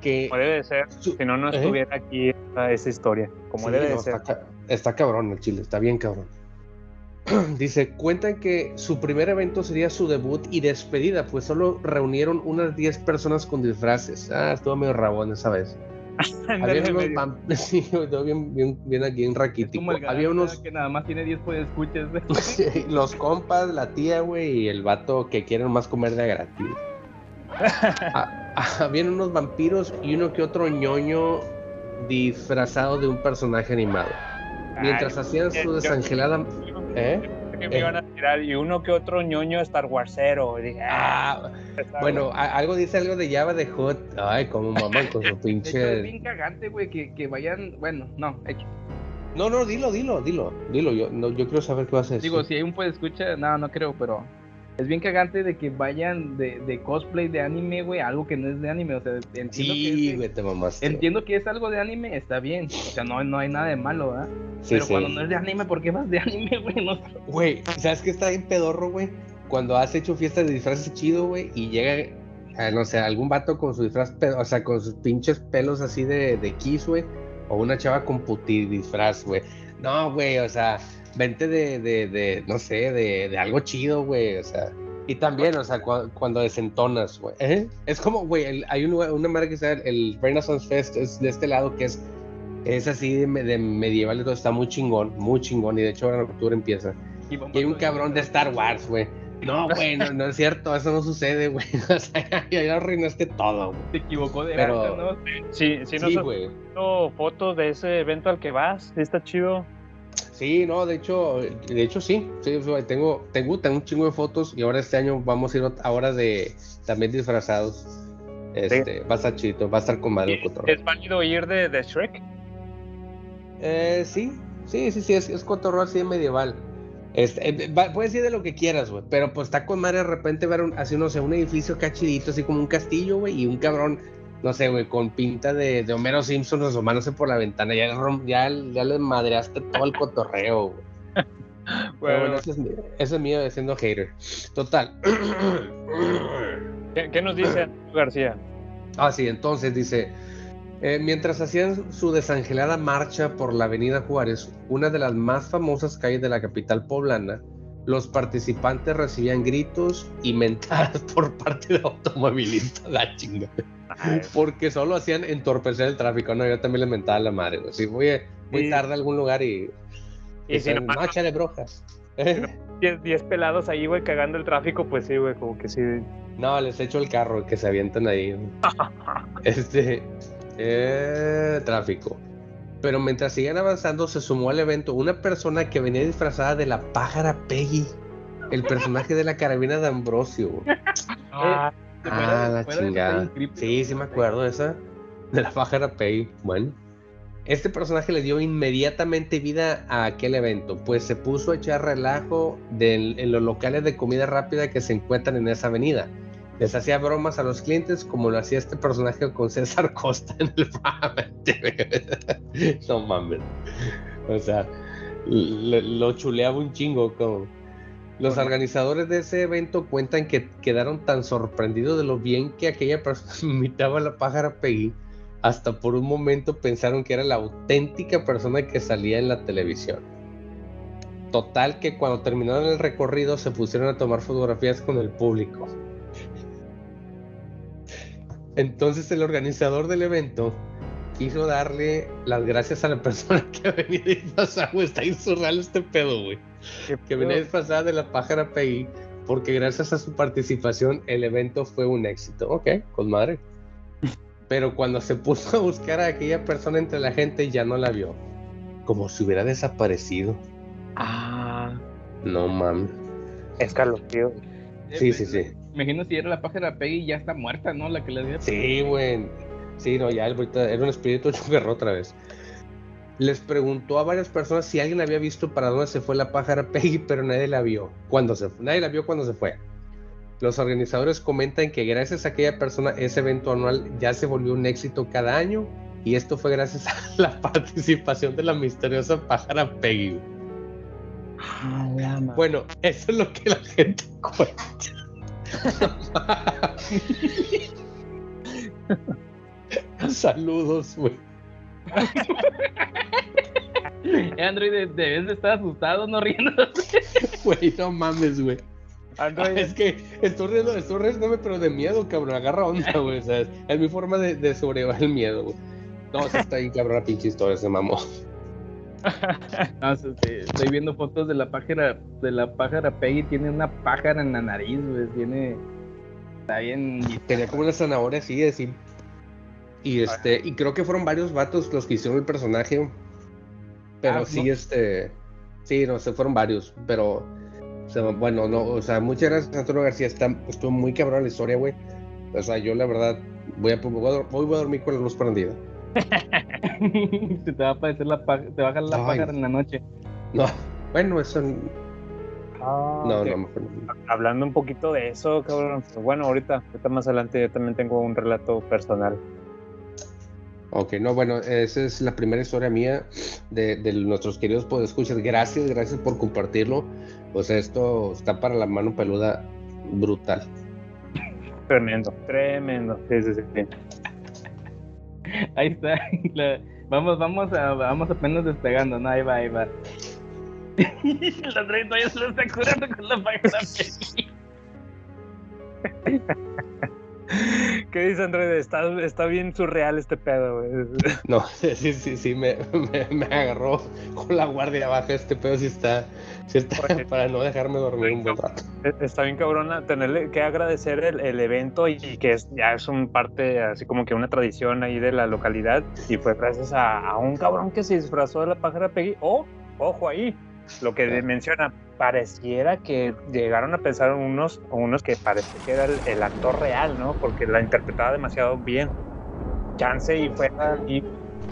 que Como debe de ser, si no, no ¿Eh? estuviera aquí esa, esa historia. Como Sí, debe de ser. Está, está cabrón el chile, está bien cabrón. Dice, cuentan que su primer evento sería su debut y despedida, pues solo reunieron unas 10 personas con disfraces. Ah, estuvo medio rabón esa vez. Había unos medio- vamp- sí, bien, bien, bien aquí en raquítico. Había unos, que nada más tiene 10 pues escuchas. los compas, la tía, güey, y el vato que quieren más comer de gratis. Ah, ah, Habían unos vampiros y uno que otro ñoño disfrazado de un personaje animado. Mientras Ay, hacían su desangelada... ¿Eh? Que me iban a tirar y uno que otro ñoño Star Warsero. Y dije, ah, Ah, bueno, algo dice algo de Java de Hot. Ay, como maman con su De hecho, es pinche... bien cagante, güey, que, que vayan. Bueno, no, X. No, no, dilo, dilo, dilo, dilo. Yo, no, yo quiero saber qué vas a decir. Digo, si hay un puede escuchar, no, no creo, pero es bien cagante de que vayan de, de cosplay de anime, güey, a algo que no es de anime. O sea, entiendo que Sí, es, güey, te mamaste. entiendo que es algo de anime, está bien. O sea, no, no hay nada de malo, ¿verdad? Sí, pero sí. cuando no es de anime, ¿por qué vas de anime, güey? No. Güey, ¿sabes qué está bien pedorro, güey? Cuando has hecho fiestas de disfraces chido, güey, y llega, ah, no sé, algún vato con su disfraz, o sea, con sus pinches pelos así de, de kiss, güey, o una chava con puti disfraz, güey. No, güey, o sea, vente de, de, de no sé, de, de algo chido, güey, o sea. Y también, o sea, cua- cuando desentonas, güey. ¿eh? Es como, güey, hay un una marca que se llama el Renaissance Fest, es de este lado que es, es así de, de medieval y todo, está muy chingón, muy chingón, y de hecho ahora en octubre empieza. Y Y hay un cabrón de Star Wars, güey. No, güey, no, no es cierto, eso no sucede, güey. O sea, ya, arruinaste todo, güey. Se equivocó de Pero- banda, ¿no? Sí, sí, no Sí, has güey. visto fotos de ese evento al que vas. Sí, está chido. Sí, no, de hecho, de hecho sí. sí tengo, tengo, tengo un chingo de fotos y ahora este año vamos a ir ahora de también disfrazados. Este, va a estar chido, va a estar con madre el cotorreo. ¿Es válido ir de, de Shrek? Eh, sí, sí, sí, sí, es, es cotorreo así de medieval. Este, eh, va- puedes ir de lo que quieras, güey, pero pues está con madre de repente ver un, así, no sé, un edificio cachidito, así como un castillo, güey, y un cabrón, no sé, güey, con pinta de, de Homero Simpson asomándose por la ventana, ya, ya, ya le madreaste todo el cotorreo, güey. Bueno, bueno, ese es, ese es mío de siendo hater. Total. ¿qué, qué nos dice García? Ah, sí, entonces dice, eh, mientras hacían su desangelada marcha por la Avenida Juárez, una de las más famosas calles de la capital poblana, los participantes recibían gritos y mentadas por parte de automovilistas, la chinga. Porque solo hacían entorpecer el tráfico, no, yo también les mentaba la madre, güey. Si voy, voy tarde a algún lugar y... Y si no, échale brojas. 10 pelados ahí, güey, cagando el tráfico, pues sí, güey, como que sí. No, les echo el carro que se avientan ahí. Este. eh, tráfico. Pero mientras siguen avanzando, se sumó al evento una persona que venía disfrazada de la pájara Peggy. El personaje de la carabina de Ambrosio. Ah, Ah, la de chingada. Sí, sí me acuerdo de esa. De la pájara Peggy. Bueno. Este personaje le dio inmediatamente vida a aquel evento, pues se puso a echar relajo del- en los locales de comida rápida que se encuentran en esa avenida. Les hacía bromas a los clientes como lo hacía este personaje con César Costa en el programa. no mames. O sea, lo chuleaba un chingo. Como. Los organizadores de ese evento cuentan que quedaron tan sorprendidos de lo bien que aquella persona imitaba a la pájara Peggy, hasta por un momento pensaron que era la auténtica persona que salía en la televisión. Total que cuando terminaron el recorrido se pusieron a tomar fotografías con el público. Entonces el organizador del evento quiso darle las gracias a la persona que venía disfrazada, güey. Está insurreal este pedo, güey. Que venía disfrazada de la pájara Peggy, porque gracias a su participación el evento fue un éxito. Ok, con madre. Pero cuando se puso a buscar a aquella persona entre la gente, ya no la vio. Como si hubiera desaparecido. Ah, No mames. escalofrío. Sí, sí, sí. Imagino si era la pájara Peggy ya está muerta, ¿no? La que le dio. Sí, güey. Sí, no, ya el era un espíritu hecho perro otra vez. Les preguntó a varias personas si alguien había visto para dónde se fue la pájara Peggy, pero nadie la vio. Cuando se fue. Nadie la vio cuando se fue. Los organizadores comentan que gracias a aquella persona ese evento anual ya se volvió un éxito cada año y esto fue gracias a la participación de la misteriosa pájara Peggy. Bueno, eso es lo que la gente cuenta. Saludos, güey. Eh, Android, de- debes de estar asustado, no riendo. Güey, no mames, güey. Es que estoy riendo, estoy riéndome, pero de miedo, cabrón. Agarra onda, güey. O sea, es, mi forma de, de sobrellevar el miedo, güey. No, sí está ahí, cabrón, la pinche historia, se mamó. No, estoy viendo fotos de la pájara, de la pájara Peggy, tiene una pájara en la nariz, güey, tiene, está bien, Tenía como una zanahoria así, así. Y este, y creo que fueron varios vatos los que hicieron el personaje. Pero Ah, sí, ¿no? este. Sí, no sé, fueron varios. Pero. o sea, bueno, no, o sea, muchas gracias, Antonio García. Está, estuvo muy cabrón la historia, güey. O sea, yo la verdad voy a, voy a, hoy voy a dormir con la luz prendida. se te va a aparecer la pájara, te va a jalar la pájara en la noche. No, bueno, eso. Ah, No, no, mejor no. Hablando un poquito de eso, cabrón. pues bueno, ahorita, ahorita más adelante yo también tengo un relato personal. Ok, no, bueno, esa es la primera historia mía de, de nuestros queridos podescuchas. Gracias, gracias por compartirlo. O sea, esto está para la mano peluda brutal. Tremendo, tremendo. Sí, sí, sí. Ahí está, la- vamos, vamos, a, vamos apenas despegando, no, ahí va, ahí va. el Android todavía se lo está curando con la Peggy. ¿Qué dice Android? Está, está bien surreal este pedo, güey. No, sí, sí, sí, me, me, me agarró con la guardia baja este pedo, sí está, sí está para no dejarme dormir un buen rato. Está bien cabrona tenerle que agradecer el, el evento y, y que es, ya es un parte, así como que una tradición ahí de la localidad. Y fue gracias a, a un cabrón que se disfrazó de la pájara Peggy. O, ojo ahí, lo que menciona, pareciera que llegaron a pensar unos, unos que parece que era el, el actor real, ¿no? Porque la interpretaba demasiado bien. Chance y fue y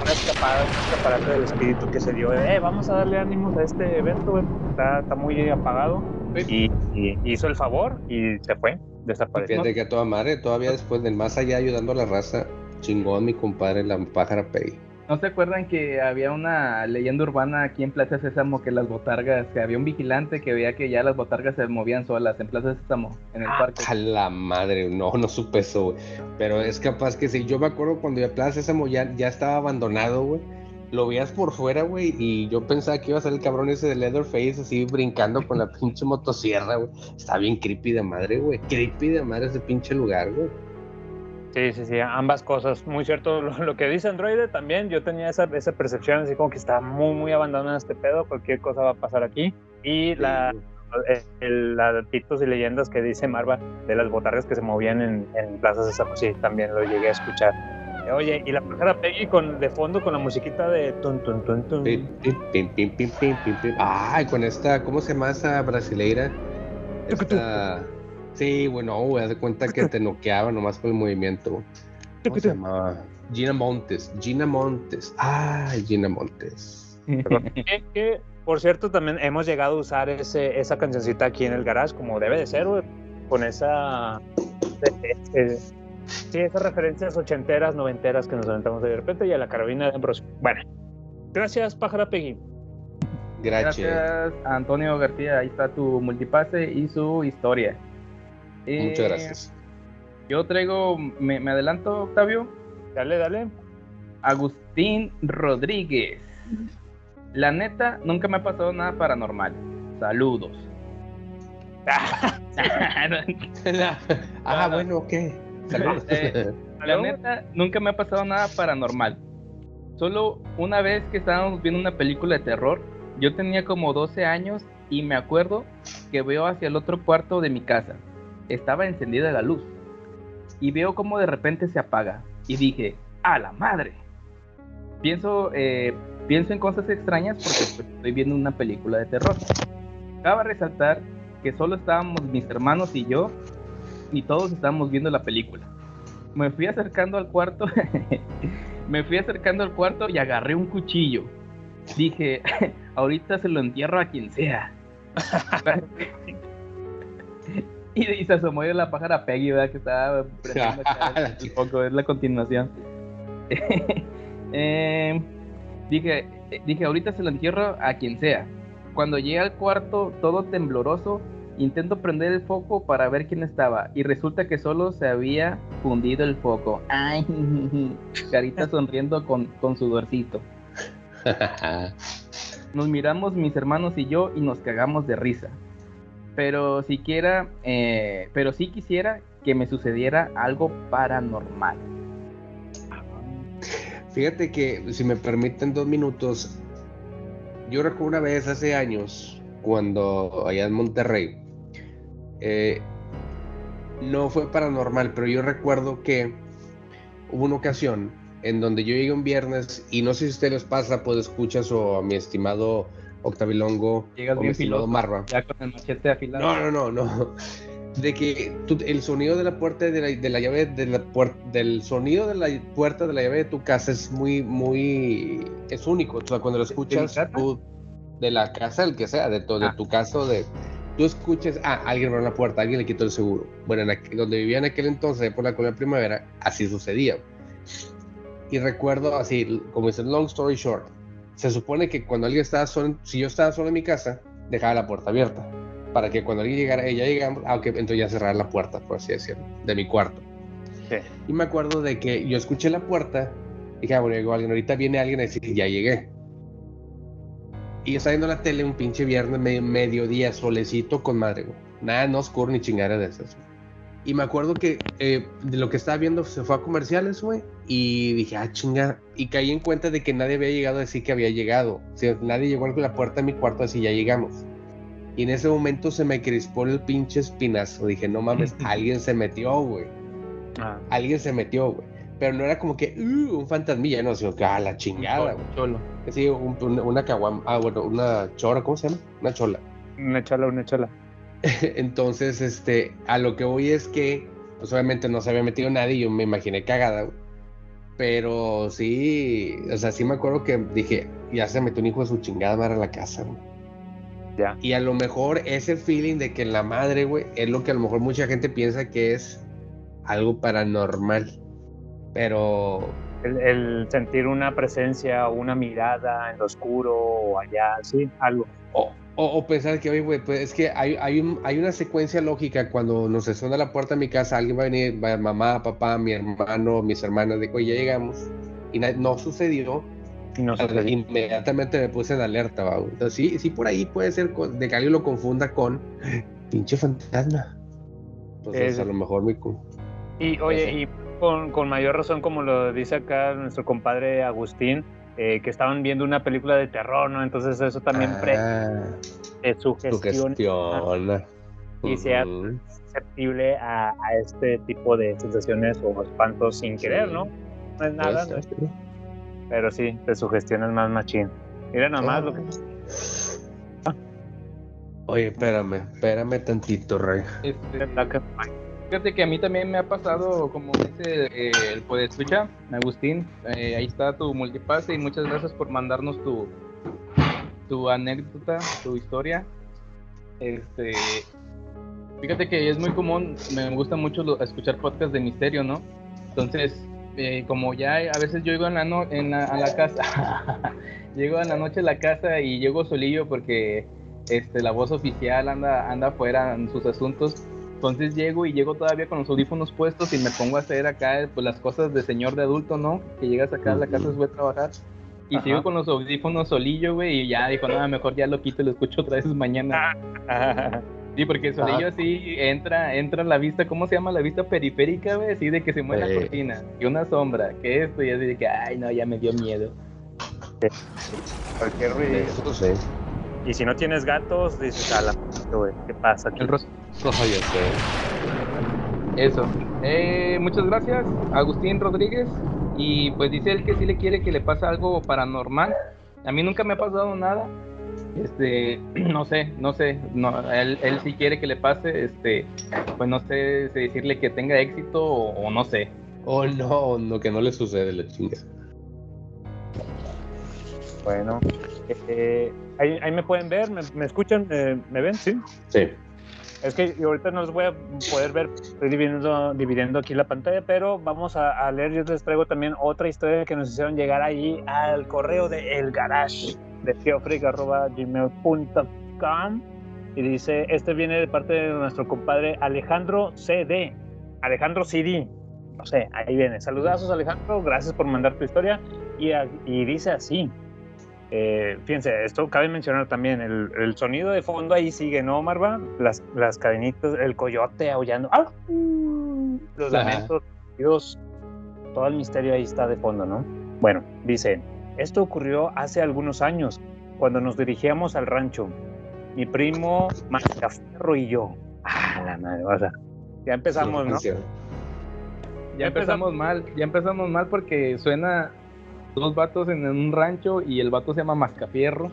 una escapada, un escaparate del espíritu que se dio. de, Eh, vamos a darle ánimos a este evento, güey. Está, está muy apagado. Y, y hizo el favor y se fue, desapareció. Fíjate que a toda madre, todavía después del más allá ayudando a la raza, chingón mi compadre, la pájara Peggy. ¿No se acuerdan que había una leyenda urbana aquí en Plaza Sésamo que las botargas, que había un vigilante que veía que ya las botargas se movían solas en Plaza Sésamo, en el parque? A la madre, no, no supe eso, güey. Pero es capaz que sí. Yo me acuerdo cuando iba a Plaza Sésamo ya, ya estaba abandonado, güey. Lo veías por fuera, güey, y yo pensaba que iba a ser el cabrón ese de Leatherface así brincando con la pinche motosierra, güey. Está bien creepy de madre, güey. Creepy de madre ese pinche lugar, güey. Sí, sí, sí, ambas cosas. Muy cierto lo, lo que dice Android también. Yo tenía esa, esa percepción así como que está muy, muy abandonado este pedo. Cualquier cosa va a pasar aquí. Y la, el, el- la titos y leyendas que dice Marva de las botargas que se movían en, en plazas de Zapo, sí, también lo llegué a escuchar. Eh, Oye, y la pájara Peggy con, de fondo con la musiquita de tun, tun, tun, tun. Pim, pim, pim, pim, pim, pim, pim, pim. Ay, con esta, ¿cómo se llama esa brasileira? Esta... Sí, bueno, güey, haz de cuenta que te noqueaba nomás con el movimiento. ¿Cómo se llamaba? Gina Montes, Gina Montes. Ay, Gina Montes. Que, que, por cierto, también hemos llegado a usar ese, esa cancioncita aquí en el garage, como debe de ser, güey, con esa. eh, eh, sí, esas referencias ochenteras, noventeras que nos aventamos de repente y a la carabina de Ambrosio. Bueno, gracias, pájara Peggy. Gracias. Gracias, Antonio García. Ahí está tu multipase y su historia. Eh, Muchas gracias. Yo traigo, me, me adelanto, Octavio. Dale, dale. Agustín Rodríguez. La neta, nunca me ha pasado nada paranormal. Saludos. ah, bueno, ok. Saludos. Eh, la neta, nunca me ha pasado nada paranormal. Solo una vez que estábamos viendo una película de terror, yo tenía como 12 años y me acuerdo que veo hacia el otro cuarto de mi casa. Estaba encendida la luz y veo como de repente se apaga. Y dije, ¡a la madre! Pienso, eh, pienso en cosas extrañas porque pues, estoy viendo una película de terror. Cabe resaltar que solo estábamos mis hermanos y yo ni todos estábamos viendo la película. Me fui acercando al cuarto, me fui acercando al cuarto y agarré un cuchillo. Dije, ahorita se lo entierro a quien sea. y, y se asomó la pájara Peggy, ¿verdad? Que estaba prendiendo acá el foco, es la continuación. Eh, dije, dije, ahorita se lo entierro a quien sea. Cuando llegué al cuarto, todo tembloroso, intento prender el foco para ver quién estaba. Y resulta que solo se había fundido el foco. Ay, carita sonriendo con, con sudorcito. Nos miramos mis hermanos y yo y nos cagamos de risa. Pero siquiera, eh, pero sí quisiera que me sucediera algo paranormal. Fíjate que, si me permiten dos minutos, yo recuerdo una vez hace años, cuando allá en Monterrey, eh, no fue paranormal, pero yo recuerdo que hubo una ocasión en donde yo llegué un viernes y no sé si a ustedes les pasa, pues escuchas o a mi estimado Octavilongo Llegas bien Marva. ya con el machete afilado. No, no, no, no. De que tú- el sonido de la puerta de la, de la llave de la puerta del sonido de la puerta de la llave de tu casa es muy muy es único. O sea, cuando lo escuchas casa? tú- de la casa, el que sea, de, tu- de Ah. tu casa de tú escuches, ah, alguien abrió la puerta, alguien le quitó el seguro. Bueno, en aqu- donde vivía en aquel entonces, por la colonia primavera, así sucedía. Y recuerdo así, como dicen, long story short, se supone que cuando alguien estaba solo, si yo estaba solo en mi casa, dejaba la puerta abierta. Para que cuando alguien llegara, llegamos, ah, ok, entonces ya cerrar la puerta, por así decirlo, de mi cuarto. Sí. Y me acuerdo de que yo escuché la puerta y dije, ah, bueno, llegó alguien, ahorita viene alguien a decir, ya llegué. Y yo estaba viendo la tele un pinche viernes, medio, mediodía, solecito con madre, güey. Nada, no oscuro ni chingada de esas. Y me acuerdo que eh, de lo que estaba viendo se fue a comerciales, güey. Y dije, ah, chinga. Y caí en cuenta de que nadie había llegado a decir que había llegado. O sea, nadie llegó a la puerta de mi cuarto a decir, ya llegamos. Y en ese momento se me crispó el pinche espinazo. Dije, no mames, alguien se metió, güey. Ah, Alguien se metió, güey. Pero no era como que, uh, un fantasmilla, no, sino que, ah, la chingada, güey. Cholo. Sí, un- una, una ah, bueno, una chora, ¿cómo se llama? Una chola. una chola, una chola. Entonces, este, a lo que voy es que, pues obviamente no se había metido nadie, yo me imaginé cagada. Pero sí, o sea, sí me acuerdo que dije, ya se metió un hijo de su chingada madre a la casa, güey. Ya. Y a lo mejor ese feeling de que la madre, güey, es lo que a lo mejor mucha gente piensa que es algo paranormal. Pero El, el sentir una presencia o una mirada en lo oscuro o allá, sí, algo. O, o, o pensar que, oye, güey, pues es que hay, hay, un- hay una secuencia lógica cuando nos suena la puerta de mi casa, alguien va a venir, va, mamá, papá, mi hermano, mis hermanas, de oye, ya llegamos. Y na- no sucedió. No sucedió. Inmediatamente me puse en alerta, va. Entonces, sí, sí, por ahí puede ser con- de que alguien lo confunda con pinche fantasma. Entonces, Sí, a sí. lo mejor mi. Y oye, y con, con mayor razón, como lo dice acá nuestro compadre Agustín, eh, que estaban viendo una película de terror, ¿no? Entonces eso también Ah, eh, sugestiona y sea susceptible a, a este tipo de sensaciones o espantos sin querer, ¿no? No es nada, ¿no? pero sí, te sugestionas más machín. Mira nomás lo que... Oye, espérame, espérame tantito, Rey. Este, Fíjate que a mí también me ha pasado, como dice eh, el puede escuchar, Agustín, eh, ahí está tu multipase y muchas gracias por mandarnos tu, tu anécdota, tu historia. Este, fíjate que es muy común, me gusta mucho escuchar podcasts de misterio, ¿no? Entonces, eh, como ya a veces yo llego en la, no- en la- a la casa, llego en la noche a la casa y llego solillo porque este, la voz oficial anda, anda afuera en sus asuntos. Entonces llego y llego todavía con los audífonos puestos y me pongo a hacer acá pues, las cosas de señor de adulto, ¿no? Que llegas acá a la casa después de trabajar. Y Ajá. sigo con los audífonos solillo, güey, y ya dijo, no, mejor ya lo quito y lo escucho otra vez mañana. Sí, porque solillo así entra, entra la vista, ¿cómo se llama? La vista periférica, güey, así de que se mueve la cortina y una sombra, que esto, y así de que, ay, no, ya me dio miedo. Cualquier ruido. Eso sí. Y si no tienes gatos, dices, a la p- güey, ¿qué pasa aquí? El Eso. Eh, muchas gracias, Agustín Rodríguez. Y pues dice él que sí le quiere que le pase algo paranormal. A mí nunca me ha pasado nada, Este, no sé, no sé, no, él, él si quiere que le pase, este, pues no sé si decirle que tenga éxito o, o no sé. Oh, no, no, que no le sucede la chinga. Bueno, eh, ahí, ahí me pueden ver, me, me escuchan, Eh, me ven, sí. Sí. Es que ahorita no los voy a poder ver, estoy dividiendo, dividiendo aquí la pantalla, pero vamos a, leer. Yo les traigo también otra historia que nos hicieron llegar ahí al correo de El Garage de geofreak.gmail.com y dice: Este viene de parte de nuestro compadre Alejandro CD. Alejandro CD. No sé, ahí viene. Saludazos, Alejandro. Gracias por mandar tu historia. Y, y dice así: eh, fíjense, esto cabe mencionar también, el, el sonido de fondo ahí sigue, ¿no, Marva? Las, las cadenitas, el coyote aullando, ¡ah! los Ajá. lamentos, Dios, todo el misterio ahí está de fondo, ¿no? Bueno, dice, esto ocurrió hace algunos años, cuando nos dirigíamos al rancho, mi primo Mascaferro y yo. Ah, la madre, o sea, ya empezamos, ¿no? Ya empezamos mal, ya empezamos mal porque suena dos vatos en un rancho y el vato se llama Mascafierro.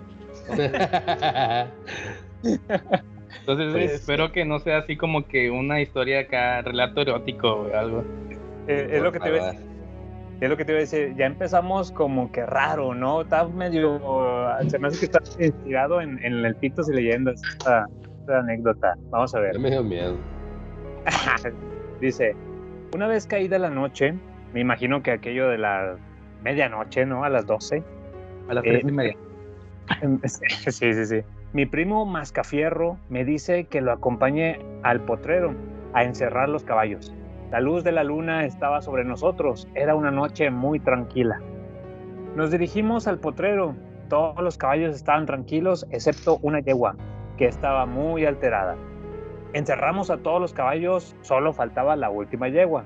Entonces Pues- espero que no sea así como que una historia acá, relato erótico o algo. Eh, es lo que te iba a decir. Es lo que te iba a decir, ya empezamos como que raro, ¿no? Está medio, se me hace que está inspirado en, en el Pitos y Leyendas, esta, esta anécdota. Vamos a ver. Me dio miedo. Dice, una vez caída la noche, me imagino que aquello de la medianoche, ¿no? A las 12. A las tres y media. Sí, sí, sí. Mi primo Mascafierro me dice que lo acompañe al potrero a encerrar los caballos. La luz de la luna estaba sobre nosotros. Era una noche muy tranquila. Nos dirigimos al potrero. Todos los caballos estaban tranquilos, excepto una yegua, que estaba muy alterada. Encerramos a todos los caballos, solo faltaba la última yegua.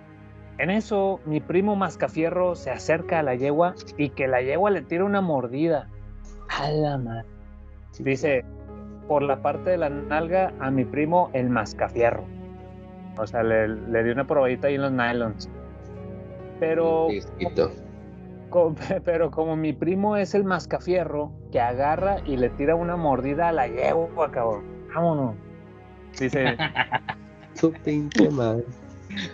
En eso, mi primo Mascafierro se acerca a la yegua y que la yegua le tira una mordida. A la madre. Dice, por la parte de la nalga a mi primo el Mascafierro. O sea, le, le dio una probadita ahí en los nylons. Pero, pero como mi primo es el Mascafierro, que agarra y le tira una mordida a la yegua, cabrón. Vámonos. Dice, Tu pinche madre.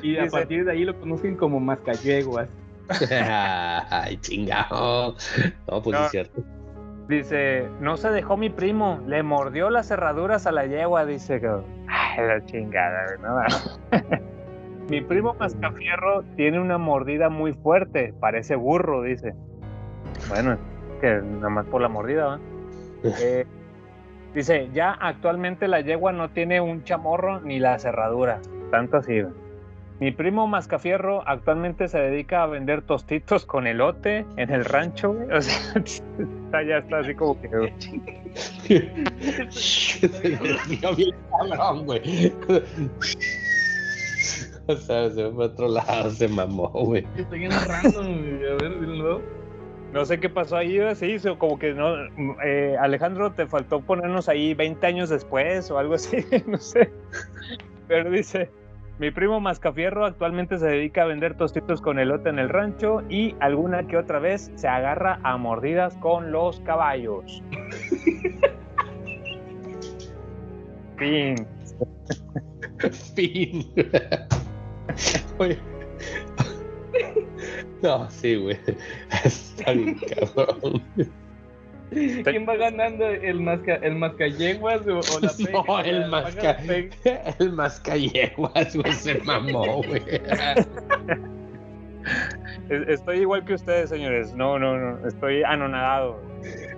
Y a Dice- partir de ahí lo conocen como Mascayeguas. Ay, chingado. No, pues No. es cierto. Dice, no se dejó mi primo, le mordió las cerraduras a la yegua, dice que. Ay, la chingada, no. Mi primo Mascafierro tiene una mordida muy fuerte, parece burro, dice. Bueno, que nada más por la mordida, ¿va? Eh, dice, ya actualmente la yegua no tiene un chamorro ni la cerradura, tanto así. Mi primo Mascafierro actualmente se dedica a vender tostitos con elote en el rancho, güey. O sea, está- ya está así como que. Se desvió bien cabrón, güey. O sea, se fue a otro lado, se mamó, güey. Estoy bien random, güey. A ver, dilo. No sé qué pasó ahí, se hizo como que no. eh, Alejandro, te faltó ponernos ahí 20 años después o algo así, no sé. Pero dice: Mi primo Mascafierro actualmente se dedica a vender tostitos con elote en el rancho y alguna que otra vez se agarra a mordidas con los caballos. Fin. Fin. Oye. No, sí, güey. Está bien cabrón. ¿Quién va ganando? ¿El, masca, el Mascayeguas o, o la pega? No, el masca... El mascayeguas, güey, se mamó, güey. Es- Estoy igual que ustedes, señores. No, no, no. Estoy anonadado.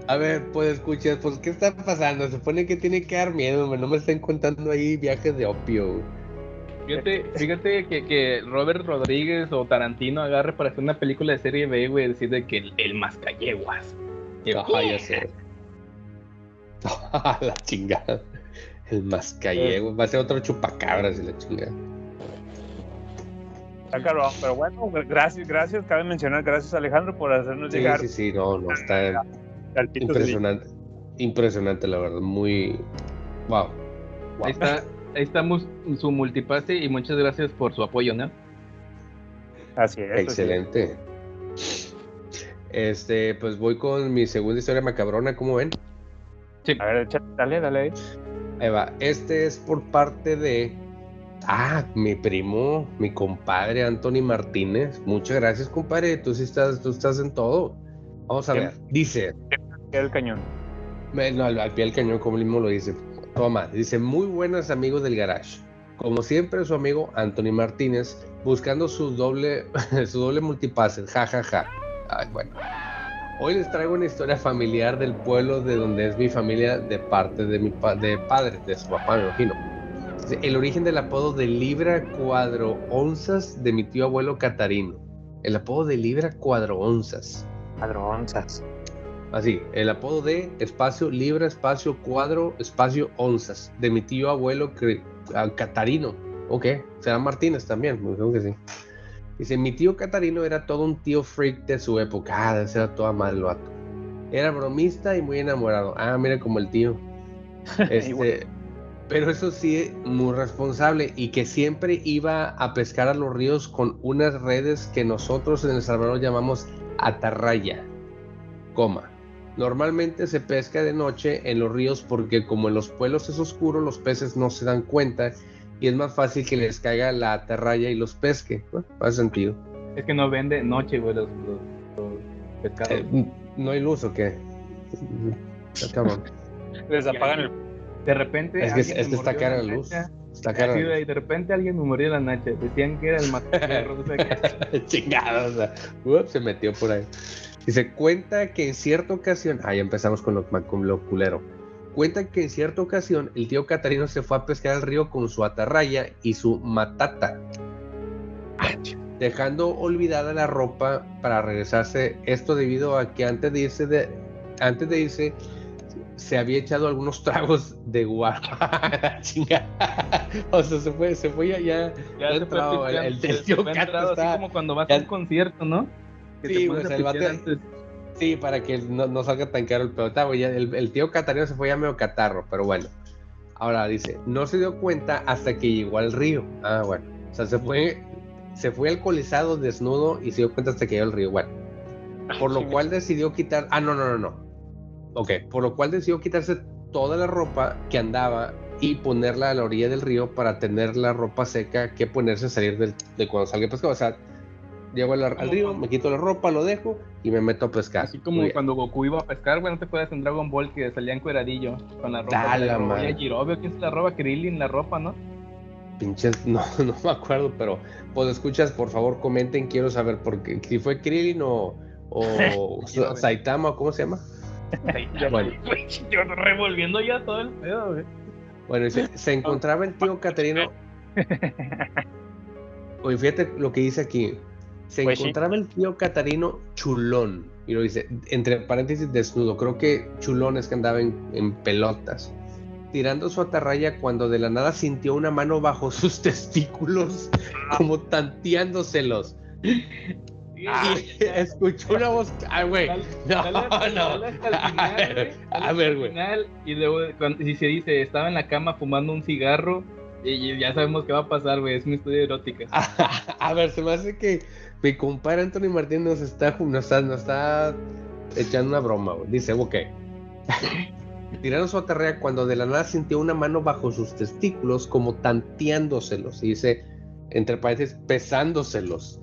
A ver, pues escuchar, pues ¿qué está pasando? Se supone que tiene que dar miedo. No me estén contando ahí viajes de opio. Fíjate, fíjate que, que Robert Rodríguez o Tarantino agarre para hacer una película de serie B, güey, decir de que el, el Mascayeguas. Ah, la chingada. El mascallego. Va a ser otro chupacabras y la chingada. Está cabrón, pero bueno, gracias, gracias. Cabe mencionar, gracias Alejandro por hacernos Sí, llegar sí, sí, no, no, está impresionante. Impresionante, la verdad. Muy. Wow. Ahí está, ahí estamos su multipase y muchas gracias por su apoyo, ¿no? Así es. Excelente. Este, pues voy con mi segunda historia macabrona, ¿cómo ven? A ver, dale, dale. ahí. Ahí va. Este es por parte de. Ah, mi primo, mi compadre Anthony Martínez. Muchas gracias, compadre. Tú sí estás, tú estás en todo. Vamos a ¿Qué? ver. Dice. El cañón. Me- No, al, al pie del cañón, como mismo lo dice. Toma, dice, muy buenos amigos del garage. Como siempre, su amigo Anthony Martínez, buscando su doble, su doble multipase. Ja, ja, ja. Ay, bueno. Hoy les traigo una historia familiar del pueblo de donde es mi familia de parte de mi pa- de padre, de su papá, me imagino. El origen del apodo de Libra Cuadro Onzas de mi tío abuelo Catarino. El apodo de Libra Cuadro Onzas. Padronzas. Así, el apodo de espacio libra, espacio cuadro, espacio onzas, de mi tío abuelo ah, Catarino. Ok, será Martínez también, me que sí. Dice, mi tío Catarino era todo un tío freak de su época. Ah, era toda madre el vato. Era bromista y muy enamorado. Ah, mira como el tío. Este, pero eso sí, muy responsable y que siempre iba a pescar a los ríos con unas redes que nosotros en El Salvador llamamos atarraya, coma. Normalmente se pesca de noche en los ríos porque como en los pueblos es oscuro, los peces no se dan cuenta y es más fácil que les caiga la atarraya y los pesque. Bueno, hace sentido. Es que no vende noche, güey, los, los, los pescados. Eh, ¿No hay luz o qué? Les apagan el. De repente. Es que, es que está cara la luz. nacha. Está cara Así, güey, de repente alguien me murió la nacha. Decían que era el mataperros. o sea, que- Chingada, o sea, ups, se metió por ahí. Dice, cuenta que en cierta ocasión, ahí empezamos con lo, con lo culero. Cuenta que en cierta ocasión el tío Catarino se fue a pescar al río con su atarraya y su matata, dejando olvidada la ropa para regresarse. Esto debido a que antes de irse, de, antes de irse se había echado algunos tragos de guarda. O sea, se fue, se fue ya, ya, Ya se fue entrado, el, el- tío entrado, así como cuando vas ya- a un concierto, ¿no? Que Sí, pues el antes. Sí, para que no, no salga tan caro el pedo. El, el tío Catarino se fue ya medio catarro, pero bueno. Ahora dice, no se dio cuenta hasta que llegó al río. Ah, bueno. O sea, se fue, se fue alcoholizado, desnudo, y se dio cuenta hasta que llegó al río. Bueno. Por lo cual decidió quitar. Ah, no, no, no, no. Ok. Por lo cual decidió quitarse toda la ropa que andaba y ponerla a la orilla del río para tener la ropa seca que ponerse a salir del, de cuando salga a pescar. O sea, llego al, al río, me quito la ropa, lo dejo y me meto a pescar. Así como cuando Goku iba a pescar, güey, no te acuerdas en Dragon Ball que salían cueradillo con la ropa. Da que le la robó madre. a Jirobio, ¿quién se la roba? Krillin la ropa, ¿no? Pinches, no, no me acuerdo, pero pues escuchas, por favor, comenten, quiero saber por qué, si fue Krillin o, o Sa- Saitama, o ¿cómo se llama? Bueno. Güey, Yo revolviendo ya todo el pedo, güey. Bueno, dice, se encontraba el tío Caterino. Oye, fíjate lo que dice aquí. Se Pues sí. encontraba el tío Catarino chulón. Y lo dice, entre paréntesis, desnudo. Creo que chulón es que andaba en, en pelotas. Tirando su atarraya cuando de la nada sintió una mano bajo sus testículos, como tanteándoselos. Y escuchó una voz. Ay, güey. No, Dale no. dale hasta el final. A ver, güey. Y luego, cuando, si se dice, estaba en la cama fumando un cigarro. Y, ya sabemos qué va a pasar, güey. Es una historia erótica. A ver, se me hace que mi compadre Anthony Martín nos está, nos está, nos está echando una broma, güey. Dice, ok. Tirando su atarrea cuando de la nada sintió una mano bajo sus testículos como tanteándoselos. Y dice, entre paréntesis, pesándoselos.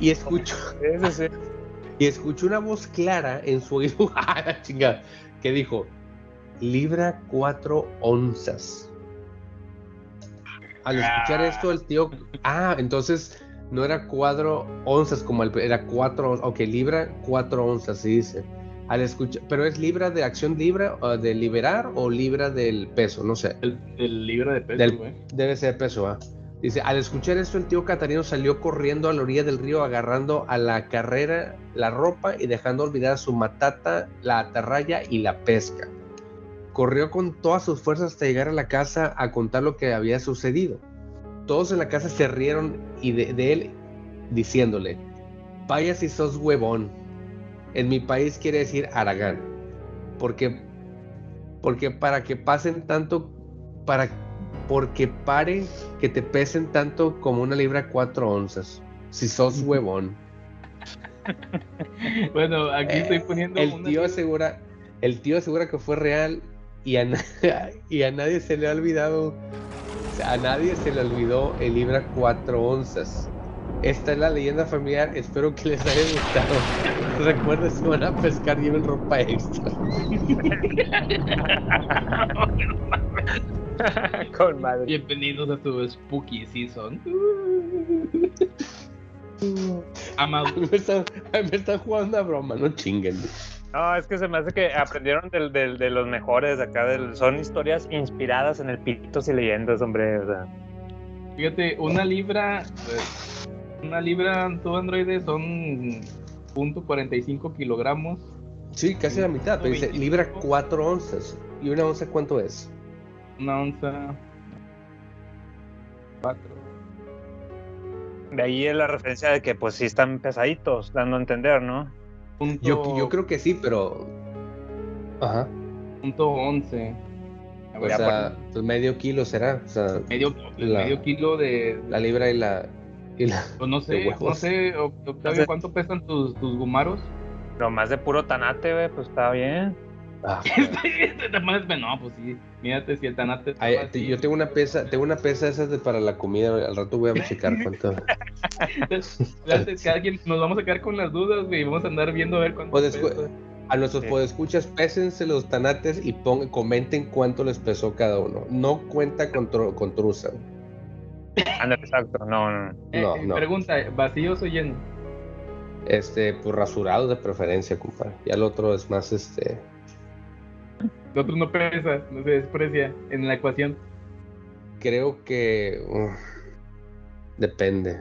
Y escuchó, y escuchó una voz clara en su oído, ¡Ah, la chingada! que dijo, libra cuatro onzas. Al escuchar esto, el tío, ah, entonces no era cuatro onzas como el, era cuatro, ok, libra cuatro onzas, se dice. Al escuchar, pero es libra de acción libra, o de liberar o libra del peso, no sé. El, el libro de peso, Del- güey. debe ser peso, ¿ah? Dice, al escuchar esto, el tío Catarino salió corriendo a la orilla del río, agarrando a la carrera la ropa y dejando olvidar su matata, la atarraya y la pesca. Corrió con todas sus fuerzas hasta llegar a la casa a contar lo que había sucedido. Todos en la casa se rieron y de, de él diciéndole, vaya si sos huevón. En mi país quiere decir Aragán. Porque, porque para que pasen tanto, para porque pare que te pesen tanto como una libra cuatro onzas. Si sos huevón. Bueno, aquí estoy poniendo El una- tío asegura, el tío asegura que fue real y a, na- y a nadie se le ha olvidado, a nadie se le olvidó el libra 4 onzas. Esta es la leyenda familiar, espero que les haya gustado. Recuerden, si van a pescar, lleven ropa extra. Con madre. Bienvenidos a tu Spooky Season. Amado. me, están, me están jugando a broma, no chinguen. No, es que se me hace que aprendieron del, del- de los mejores acá. Del, son historias inspiradas en el pitos y leyendas, hombre. O sea, Fíjate, una libra, pues, una libra tu androide son punto .45 kilogramos. Sí, casi la mitad, pero dice libra 4 onzas. ¿Y una onza cuánto es? Una onza. Cuatro. de ahí es la referencia de que, pues, sí están pesaditos, dando a entender, ¿no? Punto, Yo, yo creo que sí, pero. Ajá. punto 11. A O sea, pues medio kilo será. O sea, medio, la- medio kilo de. la libra y la. Y la pues no sé, no sé, Oc- Octavio, ¿cuánto pesan tus, tus gumaros? Lo más de puro tanate, güey, pues está bien. Ah, Te pones- no, pues sí, mírate si el tanate. Ay, así. yo tengo una pesa, tengo una pesa esas de para la comida. Al rato voy a checar cuánto. Alguien nos vamos a quedar con las dudas, güey, y vamos a andar viendo a ver cuánto Pues, a nuestros Sí. podescuchas, pésense los tanates y pon- comenten cuánto les pesó cada uno. No cuenta con, tru- con truza. Ándale, exacto, no, no. Eh, No, eh, no. Pregunta, ¿vacíos o llenos? Este, pues rasurados de preferencia, compadre. Ya el otro es más, este. Otro no pesa, no se desprecia en la ecuación. Creo que. depende.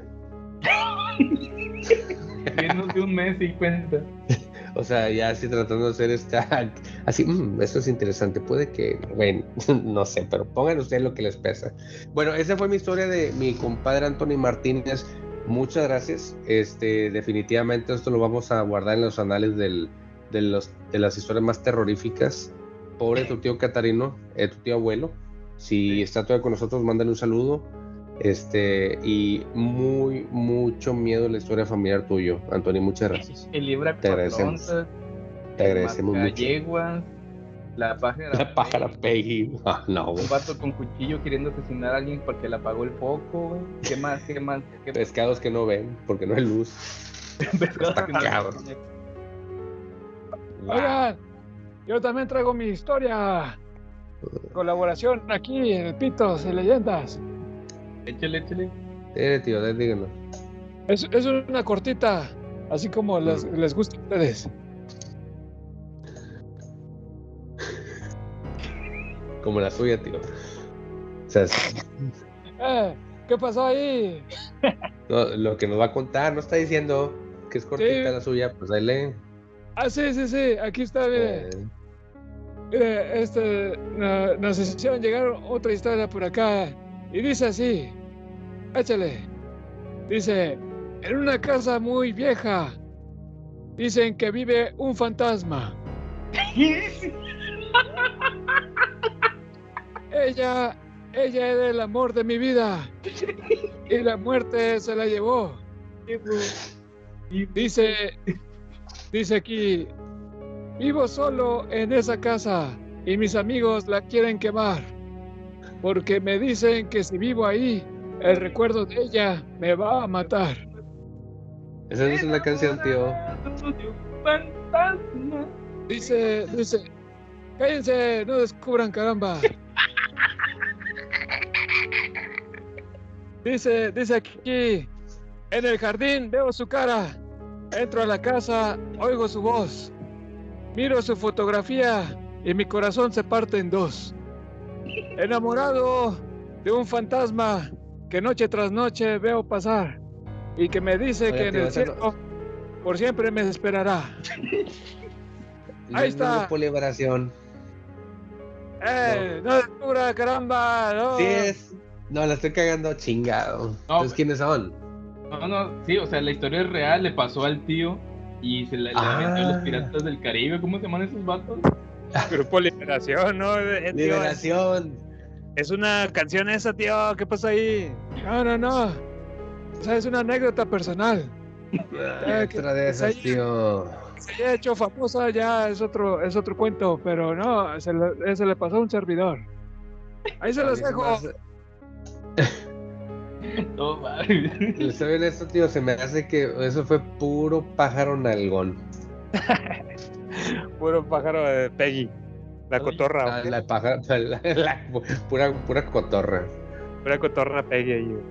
Menos de un mes y cuenta. O sea, ya así tratando de hacer esta. Así, mm, esto es interesante. Puede que. Bueno, no sé, pero pongan ustedes lo que les pesa. Bueno, esa fue mi historia de mi compadre Anthony Martínez. Muchas gracias. Este, definitivamente esto lo vamos a guardar en los anales del, de, los, de las historias más terroríficas. Pobre tu tío Catarino, eh, tu tío abuelo. Si está todavía con nosotros, mándale un saludo. Este, y muy, mucho miedo la historia familiar tuyo, Anthony. Muchas gracias. El libra Te agradecemos. Te agradecemos mucho. yeguas, la pájara. La pájara Peggy. Ah, no, güey. Un vato con cuchillo queriendo asesinar a alguien porque le apagó el foco, güey. ¿Qué más? ¿Qué más? ¿Qué Pescados que no ven porque no hay luz. pescado Está que no- cabrón. Oigan, yo también traigo mi historia. Colaboración aquí en el Pitos y Leyendas. Échale, échale. Eh, tío, díganos. Es, es una cortita, así como les, les gusta a ustedes. Como la suya, tío. O sea, es- Eh, ¿Qué pasó ahí? no, lo que nos va a contar, no está diciendo que es cortita Sí. la suya, pues ahí lee. Ah, sí, sí, sí, aquí está, mire. Mire, este, no- nos hicieron llegar otra historia por acá y dice así, échale, dice, en una casa muy vieja, dicen que vive un fantasma. Ella, ella era el amor de mi vida y la muerte se la llevó. Dice, dice aquí, Vivo solo en esa casa y mis amigos la quieren quemar. Porque me dicen que si vivo ahí, el recuerdo de ella me va a matar. esa es una canción, tío. Dice, dice, cállense, no descubran caramba. Dice, dice aquí, en el jardín veo su cara. Entro a la casa, oigo su voz. Miro su fotografía y mi corazón se parte en dos. Enamorado de un fantasma que noche tras noche veo pasar y que me dice que en el no- cielo por siempre me esperará. No- Ahí no está. hubo liberación. ¡Eh! ¡No descubra, caramba! ¡No! Sí es. No, la estoy cagando chingado. Entonces, ¿quiénes son? No, no, sí, o sea, la historia es real, le pasó al tío y se le, le Ah. aventó a los piratas del Caribe. ¿Cómo se llaman esos vatos? Grupo Liberación, ¿no? Eh, tío, Liberación. Es una canción esa, tío. ¿Qué pasa ahí? No, no, no. O sea, es una anécdota personal. Otra de esas, tío. se haya hecho famosa ya es otro, es otro cuento, pero no, se le, se le pasó a un servidor. Ahí se los dejo. No, mames. Les soy honesto, tío, se me hace que eso fue puro pájaro nalgón. Puro pájaro de Peggy. La cotorra. La, la pájaro, la- la- pura, pura cotorra. Pura cotorra Peggy ahí, güey.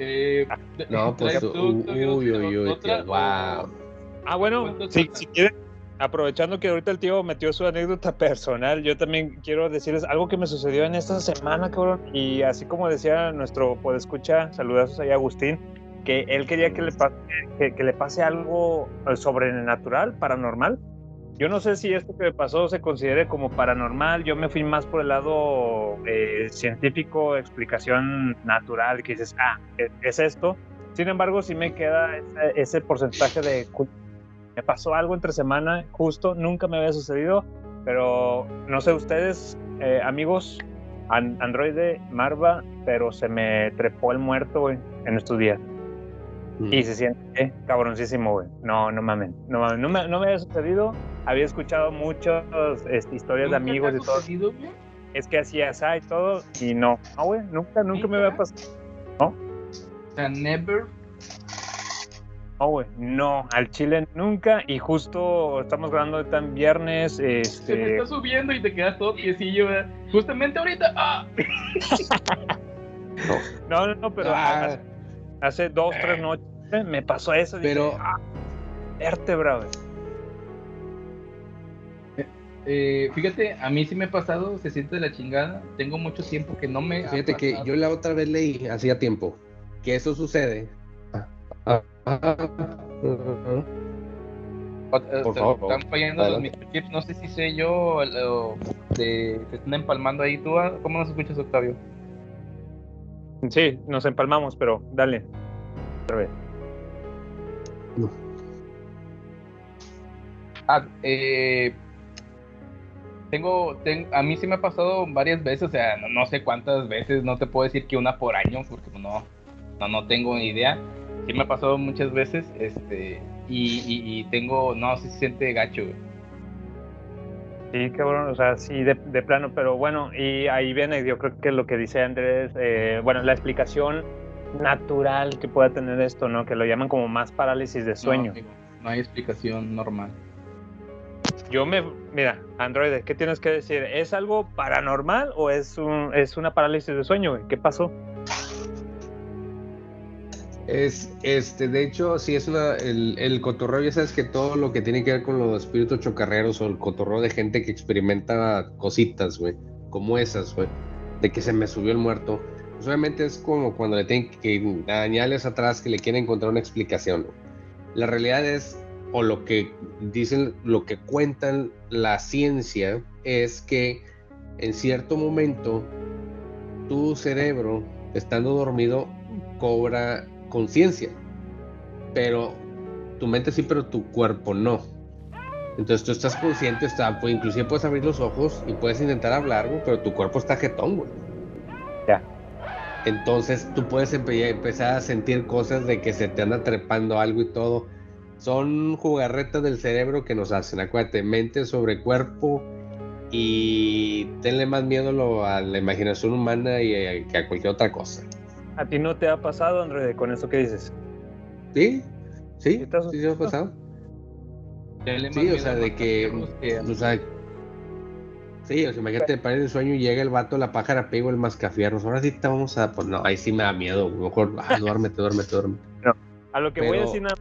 Eh, No, pues, ¿traes tú, uy, uy, uy, tío, wow. Ah, bueno, si, si quieren, aprovechando que ahorita el tío metió su anécdota personal, yo también quiero decirles algo que me sucedió en esta semana, cabrón. Y así como decía nuestro podescucha, saludazos ahí a Agustín, que él quería que le, pase, que, que le pase algo eh, sobrenatural, paranormal. Yo no sé si esto que me pasó se considere como paranormal. Yo me fui más por el lado eh, científico, explicación natural, que dices, ah, es, es esto. Sin embargo, sí me queda ese, ese porcentaje de me pasó algo entre semana, justo, nunca me había sucedido, pero no sé ustedes, eh, amigos, an- Androide, Marva, pero se me trepó el muerto, güey, en estos días. Mm. Y se siente eh, cabroncísimo, güey. No, no mamen, no mamen, no me, no me había sucedido. Había escuchado muchas este, historias de ¿Nunca te amigos y todo. sucedido, güey? Es que hacía así y todo, y no, no, güey, nunca, nunca me había pasado. O sea, never. No, güey, no, al chile nunca. Y justo estamos grabando ahorita en viernes. Se me Este, está subiendo y te quedas todo piecillo, ¿verdad? Justamente ahorita. ¡Ah! no, no, no, pero Ah. hace, hace dos, tres noches eh, me pasó eso. dije, Pero- ah, vértebra, güey. Eh, fíjate, a mí sí me ha pasado, se siente de la chingada. Tengo mucho tiempo que no me. ha Fíjate que yo la otra vez leí, hacía tiempo, que eso sucede. Ah, ah, eh, Por te- favor, Están fallando los microchips. No sé si sé yo o, te, te están empalmando ahí. ¿Tú cómo nos escuchas, Octavio? Sí, nos empalmamos, pero dale. Otra vez. Ah, eh, tengo, ten- a mí sí me ha pasado varias veces, o sea, no, no sé cuántas veces, no te puedo decir que una por año, porque no, no, no tengo ni idea. Sí me ha pasado muchas veces, este, y, y, y tengo, no, sí se siente gacho, güey. Sí, cabrón, o sea, sí, de, de plano, pero bueno, y ahí viene, yo creo que lo que dice Andrés, eh, bueno, la explicación natural que pueda tener esto, ¿no? Que lo llaman como más parálisis de sueño. No, no hay explicación normal. Yo me, mira, Android, ¿qué tienes que decir? ¿Es algo paranormal o es, un, es una parálisis de sueño? güey? ¿Qué pasó? Es, este, de hecho, sí es una, el, el cotorreo, ya sabes que todo lo que tiene que ver con los espíritus chocarreros o el cotorreo de gente que experimenta cositas, güey, como esas, güey, de que se me subió el muerto, pues obviamente es como cuando le tienen que añales atrás que le quieren encontrar una explicación. La realidad es, o lo que dicen, lo que cuentan la ciencia, es que en cierto momento tu cerebro, estando dormido, cobra conciencia. Pero tu mente sí, pero tu cuerpo no. Entonces tú estás consciente, está, pues, inclusive puedes abrir los ojos y puedes intentar hablar, güey, pero tu cuerpo está jetón, güey. Ya. Entonces tú puedes empe- empezar a sentir cosas de que se te anda trepando algo y todo. Son jugarretas del cerebro que nos hacen. Acuérdate, mente sobre cuerpo y tenle más miedo lo- a la imaginación humana y a, que a cualquier otra cosa. ¿A ti no te ha pasado, Android, con eso que dices? ¿Sí? ¿Sí? ¿Sí ¿Sí ha pasado? Sí, o sea, de que, o sea, sí, o sea, imagínate, para el sueño y llega el vato, la pájara, pego el mascafierros, ahora sí te vamos a, pues no, ahí sí me da miedo, mejor, ah, duérmete, duérmete, duérmete. A lo que voy a decir nada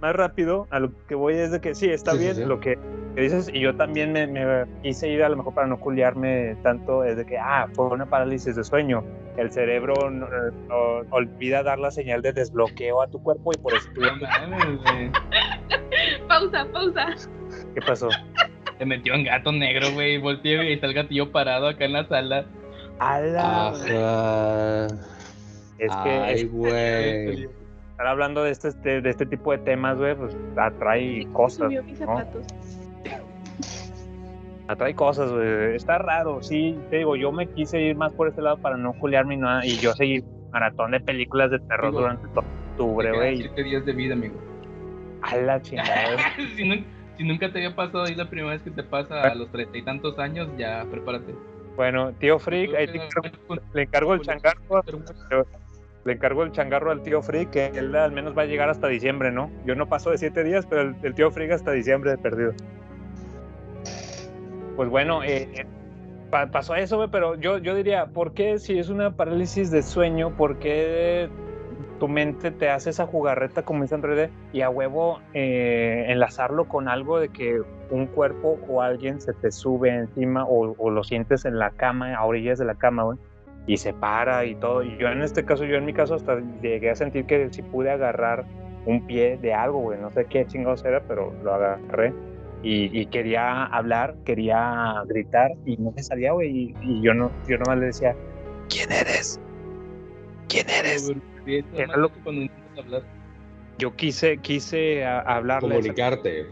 más rápido, a lo que voy es de que sí, está Sí, bien sí. lo que, que dices, y yo también me, me quise ir a lo mejor para no culiarme tanto, es de que, ah, fue una parálisis de sueño. El cerebro no- no- olvida dar la señal de desbloqueo a tu cuerpo y por eso. Pausa, pausa. ¿Qué pasó? Se metió en gato negro, güey. Volteé y está el gatillo parado acá en la sala. A la- Ajá. Es que Ay, güey. Estar hablando de este, este- de este tipo de temas, güey, pues atrae cosas. Subió mis ¿no? Atrae cosas, güey. Está raro, sí. Te digo, yo me quise ir más por este lado para no culiarme y nada. Y yo seguí maratón de películas de terror Digo, durante todo octubre, güey. siete días de vida, amigo. A la chingada. si, nun- si nunca te había pasado y es la primera vez que te pasa a los treinta y tantos años, ya prepárate. Bueno, tío Freak, ahí te encargo- le encargo el changarro. Le encargo el changarro al tío Freak, que él al menos va a llegar hasta diciembre, ¿no? Yo no paso de siete días, pero el, tío Freak hasta diciembre de perdido. Pues bueno, eh, eh, pa- pasó eso, güey, pero yo, yo diría, ¿por qué si es una parálisis de sueño, por qué tu mente te hace esa jugarreta, como dice Android, y a huevo eh, enlazarlo con algo de que un cuerpo o alguien se te sube encima o, o lo sientes en la cama, a orillas de la cama, güey, y se para y todo. Y yo en este caso, yo en mi caso hasta llegué a sentir que si pude agarrar un pie de algo, güey, no sé qué chingados era, pero lo agarré. Y, y quería hablar, quería gritar y no me salía, güey. Y, y yo no, yo nomás le decía, ¿quién eres? ¿Quién eres? Era lo que cuando intentas hablar. yo quise, quise a- hablarle. Comunicarte.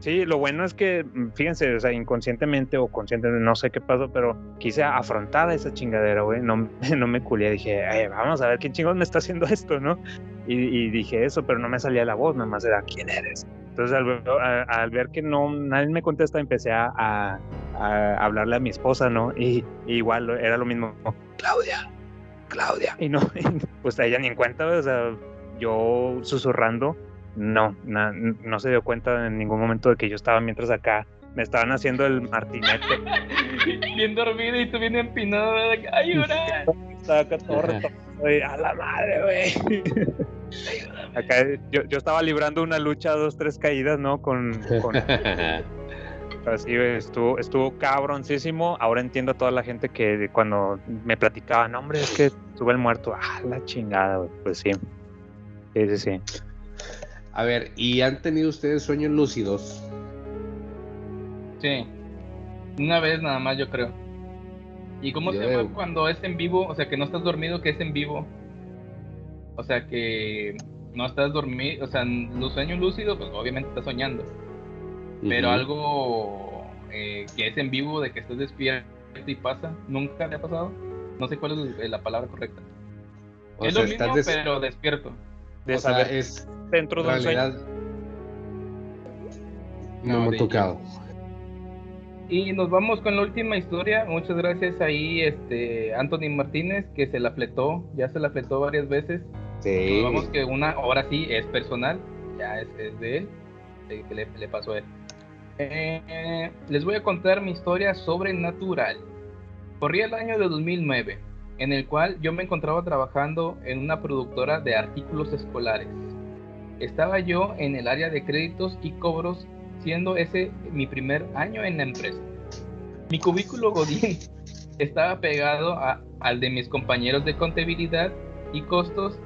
Sí, lo bueno es que, mm, fíjense, o sea, inconscientemente o conscientemente, no sé qué pasó, pero quise afrontar esa chingadera, güey. No, no me culé, dije, "Ay, vamos a ver quién chingón me está haciendo esto, ¿no? Y, dije eso, pero no me salía la voz, nada más era, ¿quién eres? Entonces, al, a- al ver que no, nadie me contesta, empecé a, a- a hablarle a mi esposa, ¿no? Y, igual era lo mismo, Claudia, Claudia. Y no, pues a ella ni en cuenta, o sea, yo susurrando, no, na- no se dio cuenta en ningún momento de que yo estaba mientras acá me estaban haciendo el martinete. Bien dormido y tú bien empinado, ¿verdad? ¡Ayuda! Estaba acá todo güey, a la madre, güey. Acá yo, yo estaba librando una lucha, dos, tres caídas, ¿no? Con, con así, estuvo, estuvo cabroncísimo. Ahora entiendo a toda la gente que cuando me platicaban, no, hombre, es que sube el muerto. Ah, la chingada, güey. Pues sí. Sí, sí, sí. A ver, ¿y han tenido ustedes sueños lúcidos? Sí. Una vez nada más, yo creo. ¿Y cómo Yo se llama veo. cuando es en vivo? O sea, que no estás dormido, que es en vivo. O sea, que no estás dormido. O sea, los sueños lúcidos, pues obviamente estás soñando. Pero algo eh, que es en vivo, de que estás despierto y pasa, ¿nunca te ha pasado? No sé cuál es la palabra correcta. O es sea, lo mismo, des- pero despierto. De o sea, saber es dentro de un sueño. realidad. No, me ha tocado. Y nos vamos con la última historia. Muchas gracias ahí, este Anthony Martínez, que se la fletó, ya se la fletó varias veces. Sí. Nos vamos que una, ahora sí, es personal, ya es, es de él, que le, le pasó a él. Eh, les voy a contar mi historia sobrenatural. Corría el año de 2009, en el cual yo me encontraba trabajando en una productora de artículos escolares. Estaba yo en el área de créditos y cobros, siendo ese mi primer año en la empresa. Mi cubículo Godín estaba pegado al de mis compañeros de contabilidad y costos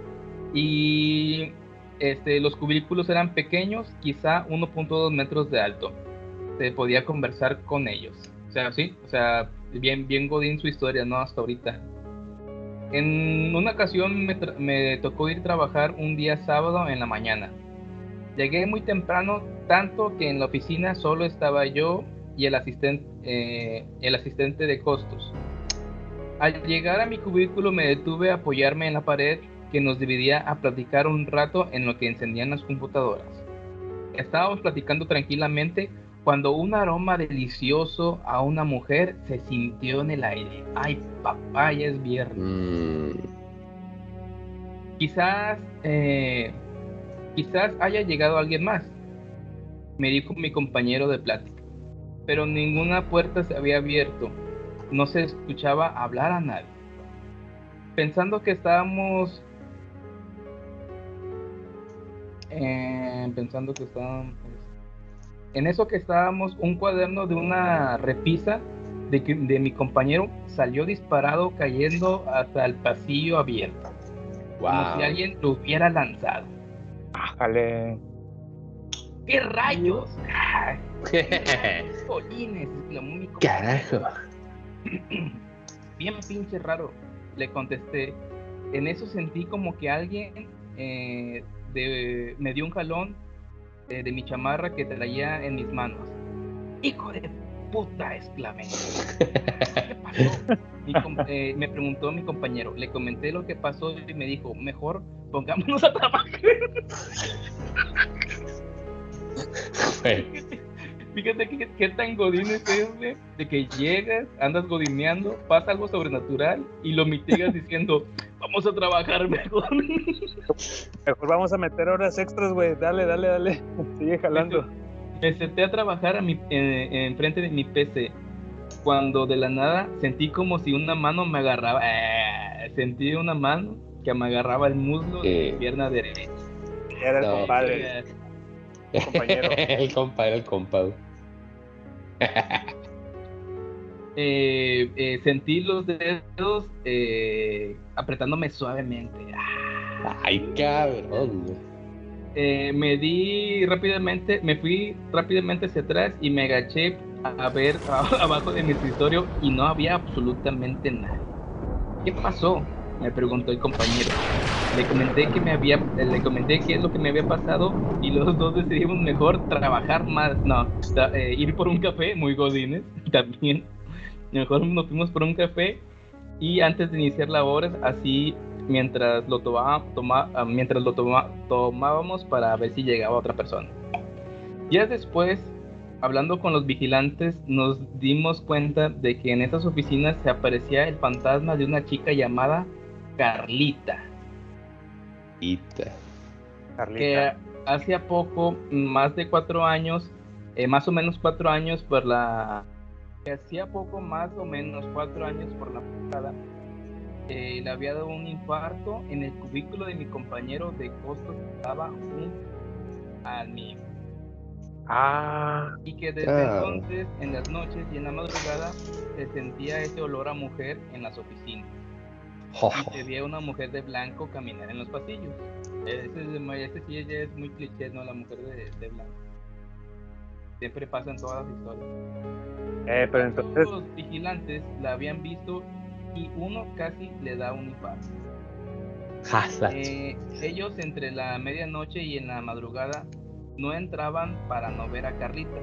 y este, los cubículos eran pequeños, quizá 1.2 metros de alto. Se podía conversar con ellos. O sea, sí, o sea, bien Godín su historia, ¿no? Hasta ahorita. En una ocasión me, tocó ir a trabajar un día sábado en la mañana. Llegué muy temprano, tanto que en la oficina solo estaba yo y eh, el asistente de costos. Al llegar a mi cubículo me detuve a apoyarme en la pared que nos dividía a platicar un rato en lo que encendían las computadoras. Estábamos platicando tranquilamente cuando un aroma delicioso a una mujer se sintió en el aire. Ay, papá, ya es viernes. Mm, Quizás, eh, quizás haya llegado alguien más, me dijo mi compañero de plática. Pero ninguna puerta se había abierto, no se escuchaba hablar a nadie. Pensando que estábamos, eh, pensando que estábamos, en eso que estábamos, un cuaderno de una repisa de, que- de mi compañero salió disparado cayendo hasta el pasillo abierto como si alguien lo hubiera lanzado. Ájale. ¡Qué rayos! ¡Ay! ¡Polines! exclamó mi Carajo. Bien pinche raro, le contesté. En eso sentí como que alguien eh, de- me dio un jalón eh, de mi chamarra que traía en mis manos. ¡Hijo de puta! exclamé. ¿Qué pasó? Mi eh, me preguntó mi compañero. Le comenté lo que pasó y me dijo, mejor pongámonos a trabajar. Fíjate que, qué tan godín es ese de que llegas, andas godineando, pasa algo sobrenatural y lo mitigas diciendo, vamos a trabajar mejor. Mejor vamos a meter horas extras, güey. Dale, dale, dale. Sigue jalando. Me senté a trabajar a mi, en, en frente de mi PC cuando de la nada sentí como si una mano me agarraba. eh, sentí una mano que me agarraba el muslo de mi pierna derecha. Era el No, compadre. compañero. el compadre, el compadre. Eh, eh, sentí los dedos eh, apretándome suavemente. Ay, cabrón. Eh, me di rápidamente, me fui rápidamente hacia atrás y me agaché a ver abajo de mi escritorio y no había absolutamente nada. ¿Qué pasó? Me preguntó el compañero. Le comenté que me había, le comenté qué es lo que me había pasado y los dos decidimos mejor trabajar más, no, eh, ir por un café, muy godines, también. Mejor nos fuimos por un café y antes de iniciar labores, así mientras lo toma, toma- ah, mientras lo toma- tomábamos para ver si llegaba otra persona. Días después, hablando con los vigilantes, nos dimos cuenta de que en esas oficinas se aparecía el fantasma de una chica llamada Carlita. Ita. que hacía poco, más de cuatro años, eh, más o menos cuatro años por la... que hacía poco, más o menos cuatro años por la pasada, eh, le había dado un infarto en el cubículo de mi compañero de costos que estaba junto al mío. Ah. Y que desde Ah. entonces, en las noches y en la madrugada, se sentía ese olor a mujer en las oficinas. Y se veía una mujer de blanco caminar en los pasillos. Ese, sí ya es muy cliché, ¿no? La mujer de, de blanco. Siempre pasa en todas las historias. Eh, pero entonces. Los vigilantes la habían visto y uno casi le da un infarto. Eh, ellos entre la medianoche y en la madrugada no entraban para no ver a Carlita.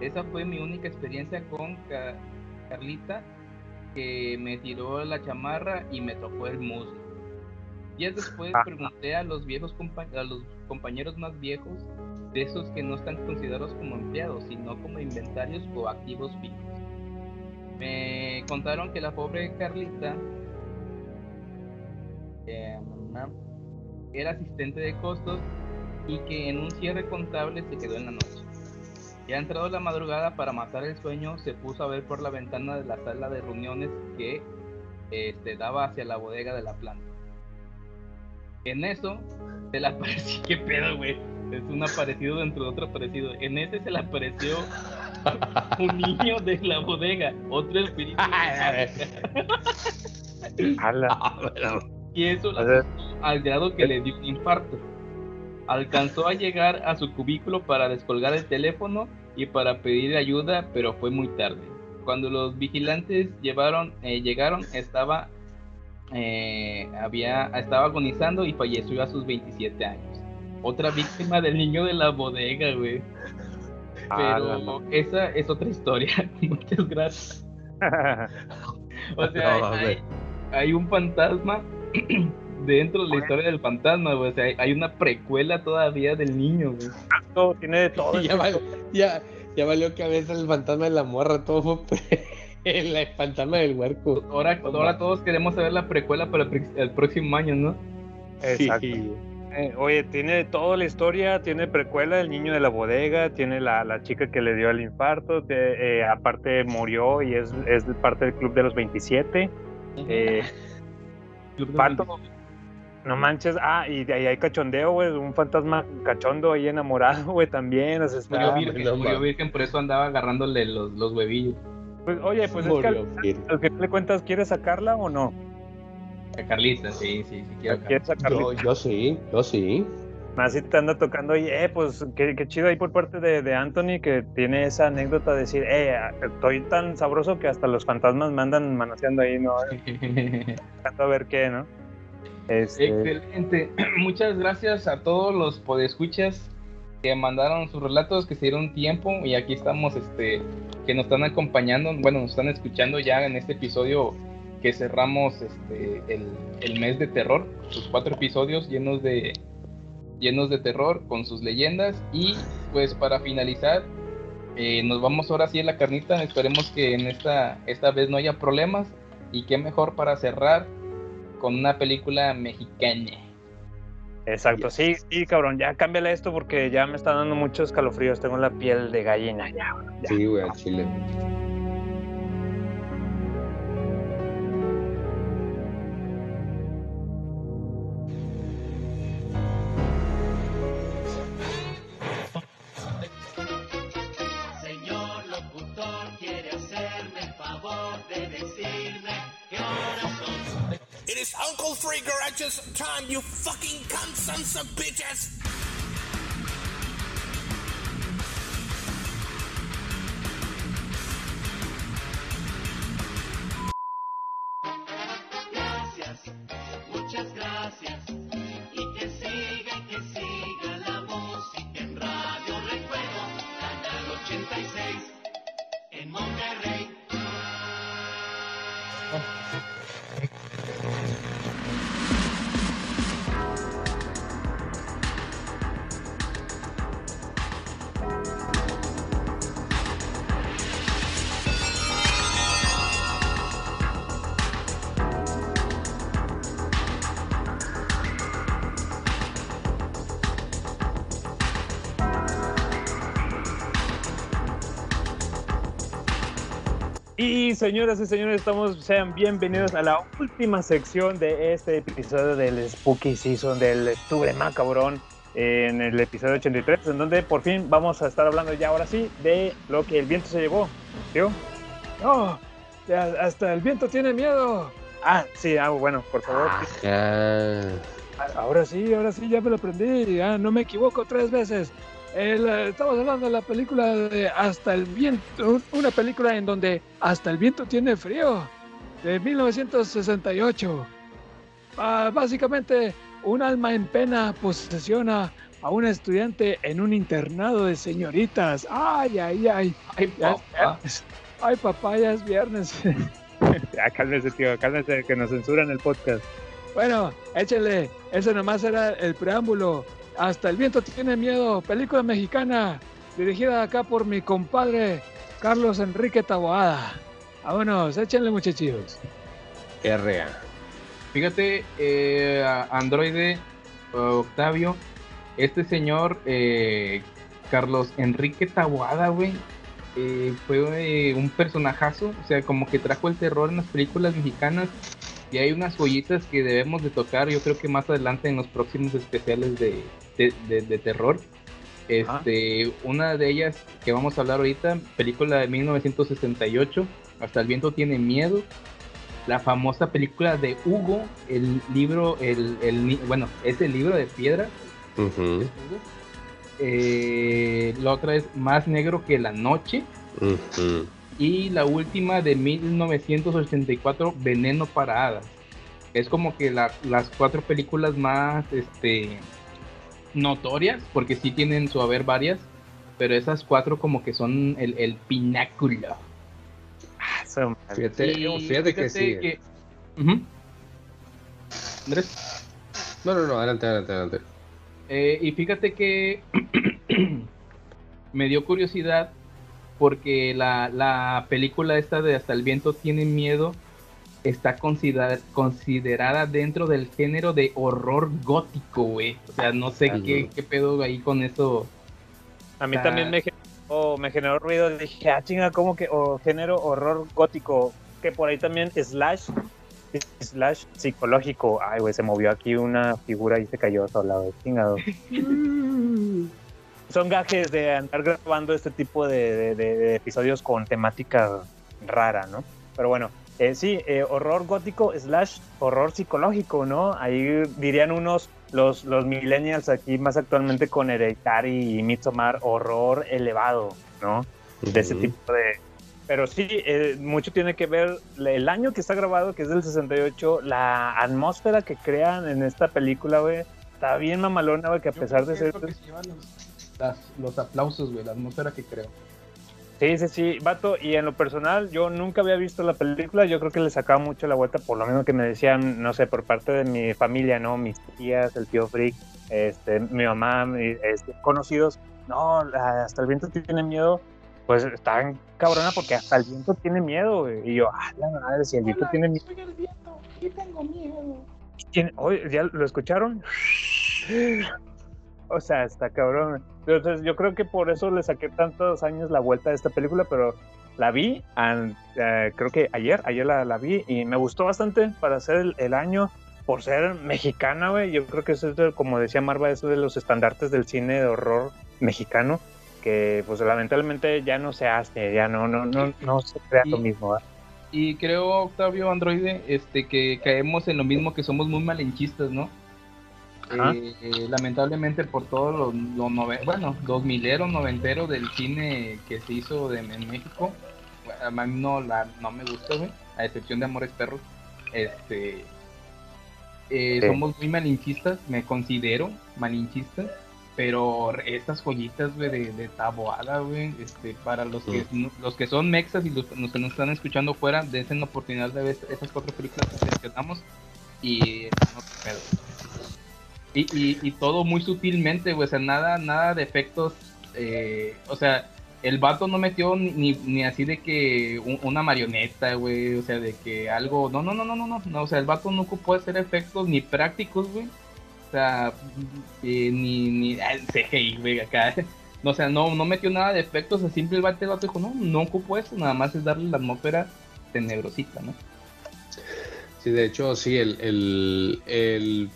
Esa fue mi única experiencia con Ca- Carlita, que me tiró la chamarra y me tocó el muslo. Días después Ah. pregunté a los viejos a los compañeros más viejos, de esos que no están considerados como empleados, sino como inventarios o activos fijos. Me contaron que la pobre Carlita eh, era asistente de costos y que en un cierre contable se quedó en la noche. Ya entrado la madrugada para matar el sueño, se puso a ver por la ventana de la sala de reuniones que este, daba hacia la bodega de la planta. En eso se le apareció, qué pedo, güey. Es un aparecido dentro de otro aparecido. En ese se le apareció un niño de la bodega, otro espíritu. Y eso la al grado que le dio un infarto. Alcanzó a llegar a su cubículo para descolgar el teléfono y para pedir ayuda, pero fue muy tarde. Cuando los vigilantes llevaron, eh, llegaron, estaba, eh, había, estaba agonizando y falleció a sus 27 años. Otra víctima del niño de la bodega, güey. Ah, Pero esa es otra historia. Muchas gracias. O sea, No, hay, un fantasma dentro de la historia del fantasma, güey. O sea, hay, una precuela todavía del niño, güey. Todo, tiene de todo. ya, val- ya, ya valió cabeza el fantasma de la morra, todo fue el fantasma del huerco. Ahora, ahora todos queremos saber la precuela para el, próximo año, ¿no? Exacto. Eh, oye, tiene de todo la historia, tiene precuela, el niño de la bodega, tiene la, la chica que le dio el infarto, eh, aparte murió y es, es parte del club de los 27. Eh, Pato, no manches, ah, y de ahí hay cachondeo, güey, un fantasma cachondo ahí enamorado, güey, también. Murió virgen, murió virgen, por eso andaba agarrándole los, los huevillos. Pues, oye, pues es que al, al que le cuentas, ¿quieres sacarla o no? A Carlita, sí, sí, sí, quiero ¿Quieres sacarla? Yo, yo sí, yo sí. Más si te anda tocando y, eh, pues qué, qué chido ahí por parte de, de Anthony que tiene esa anécdota de decir, eh, estoy tan sabroso que hasta los fantasmas me andan manoseando ahí, ¿no? Buscando a ver qué, ¿no? Este, Excelente. Muchas gracias a todos los podescuchas que mandaron sus relatos, que se dieron tiempo y aquí estamos, este, que nos están acompañando, bueno, nos están escuchando ya en este episodio que cerramos este, el, el mes de terror, sus cuatro episodios llenos de, llenos de terror con sus leyendas. Y pues para finalizar, eh, nos vamos ahora sí a la carnita. Esperemos que en esta, esta vez no haya problemas. Y qué mejor para cerrar con una película mexicana. Exacto, sí, sí, cabrón, ya cámbiale esto porque ya me está dando muchos escalofríos, tengo la piel de gallina, ya, ya. Sí, güey, al chile. Uncle Free Garage's time, you fucking cunt sons of bitches! Señoras y señores, estamos, sean bienvenidos a la última sección de este episodio del Spooky Season del Octubre Macabrón, en el episodio 83, en donde por fin vamos a estar hablando ya ahora sí de lo que el viento se llevó. ¿Tío? ¡Oh! ya hasta el viento tiene miedo. Ah, sí, ah, bueno, por favor. Ah, Ahora sí, ahora sí, ya me lo aprendí. Ya no me equivoco tres veces. El, eh, estamos hablando de la película de Hasta el viento, un- una película en donde Hasta el viento tiene frío, de 1968. Ah, básicamente, un alma en pena posesiona a un estudiante en un internado de señoritas. Ay, ay, ay. Ay, papá. Ay, papá, ya es viernes. Ya, cálmese, tío, cálmese, que nos censuran el podcast. Bueno, échale. Ese nomás era el preámbulo. Hasta el viento tiene miedo. Película mexicana. Dirigida acá por mi compadre Carlos Enrique Taboada. Vámonos, échenle muchachos. RA. Fíjate, eh, Androide uh, Octavio, este señor eh, Carlos Enrique Taboada, güey, eh, fue eh, un personajazo, o sea, como que trajo el terror en las películas mexicanas y hay unas joyitas que debemos de tocar, yo creo que más adelante en los próximos especiales de, de, de- de terror. Este, una de ellas que vamos a hablar ahorita, película de 1968, Hasta el viento tiene miedo, la famosa película de Hugo, el libro, el, el ni- bueno, es el libro de piedra. Eh, la otra es Más negro que la noche. Y la última de 1984, Veneno para hadas. Es como que la- las cuatro películas más este, notorias, porque sí tienen su haber varias, pero esas cuatro como que son el, el pináculo. Ah. Fíjate, Y fíjate que sí. que-. Andrés. No, no, no, adelante, adelante, adelante. Eh, y fíjate que me dio curiosidad porque la, la película esta de Hasta el viento tiene miedo está considera- considerada dentro del género de horror gótico, güey. O sea, no sé Ujú. qué, qué pedo ahí con eso. A mí Ah. también me generó, me generó ruido. Dije, ah, chinga, ¿cómo que o género horror gótico? Que por ahí también slash, slash psicológico. Ay, güey, se movió aquí una figura y se cayó sola, güey. Chingado. Son gajes de andar grabando este tipo de, de- de- de episodios con temática rara, ¿no? Pero bueno, eh, sí, eh, horror gótico slash horror psicológico, ¿no? Ahí dirían unos, los, los millennials aquí más actualmente con Hereditary y Midsommar, horror elevado, ¿no? De ese tipo de... Pero sí, eh, mucho tiene que ver el año que está grabado, que es del 68, la atmósfera que crean en esta película, güey, está bien mamalona, güey, que a pesar de ser... las- los aplausos, güey, la atmósfera que creo. Sí, sí, sí, vato. Y en lo personal, yo nunca había visto la película. Yo creo que le sacaba mucho la vuelta, por lo menos que me decían, no sé, por parte de mi familia, ¿no? Mis tías, el tío Frick, este, mi mamá, mi- este, conocidos. No, hasta el viento tiene miedo. Pues están cabrona porque hasta el viento tiene miedo. Y yo, ah, la madre, si el viento tiene miedo. Y tengo miedo. tiene- ¿ya lo escucharon? O sea, está cabrón. Entonces, yo creo que por eso le saqué tantos años la vuelta a esta película, pero la vi, an- eh, creo que ayer, ayer la, la vi y me gustó bastante para hacer el, el año, por ser mexicana, güey. Yo creo que eso es, de- como decía Marva, eso de los estandartes del cine de horror mexicano, que pues lamentablemente ya no se hace, ya no, no, no, no se crea lo mismo. ¿verdad? Y creo, Octavio Androide, este, que caemos en lo mismo que somos muy malinchistas, ¿no? Eh, eh, lamentablemente por todo lo, lo nove- bueno, dos milero, noventero del cine que se hizo de- en México, a mí no, la, no me gusta, güey, a excepción de Amores Perros, este, eh, Sí. somos muy malinchistas, me considero malinchista, pero estas joyitas, güey, de, de taboada, güey, este, para los que, los que son mexas y los, los que nos están escuchando fuera, dense la oportunidad de ver esas cuatro películas que mencionamos y no. Y, y, todo muy sutilmente, güey, o sea, nada, nada de efectos, eh, o sea, el vato no metió ni, ni, así de que un- una marioneta, güey, o sea, de que algo, no, no, no, no, no, no, o sea, el vato no ocupó hacer efectos ni prácticos, güey, o sea, eh, ni, ni ah, CGI, güey, acá, o sea, no, no metió nada de efectos, o sea, simple el vato, el vato dijo, no, no ocupó eso, nada más es darle la atmósfera tenebrosita, ¿no? Sí, de hecho, sí, el, el, el-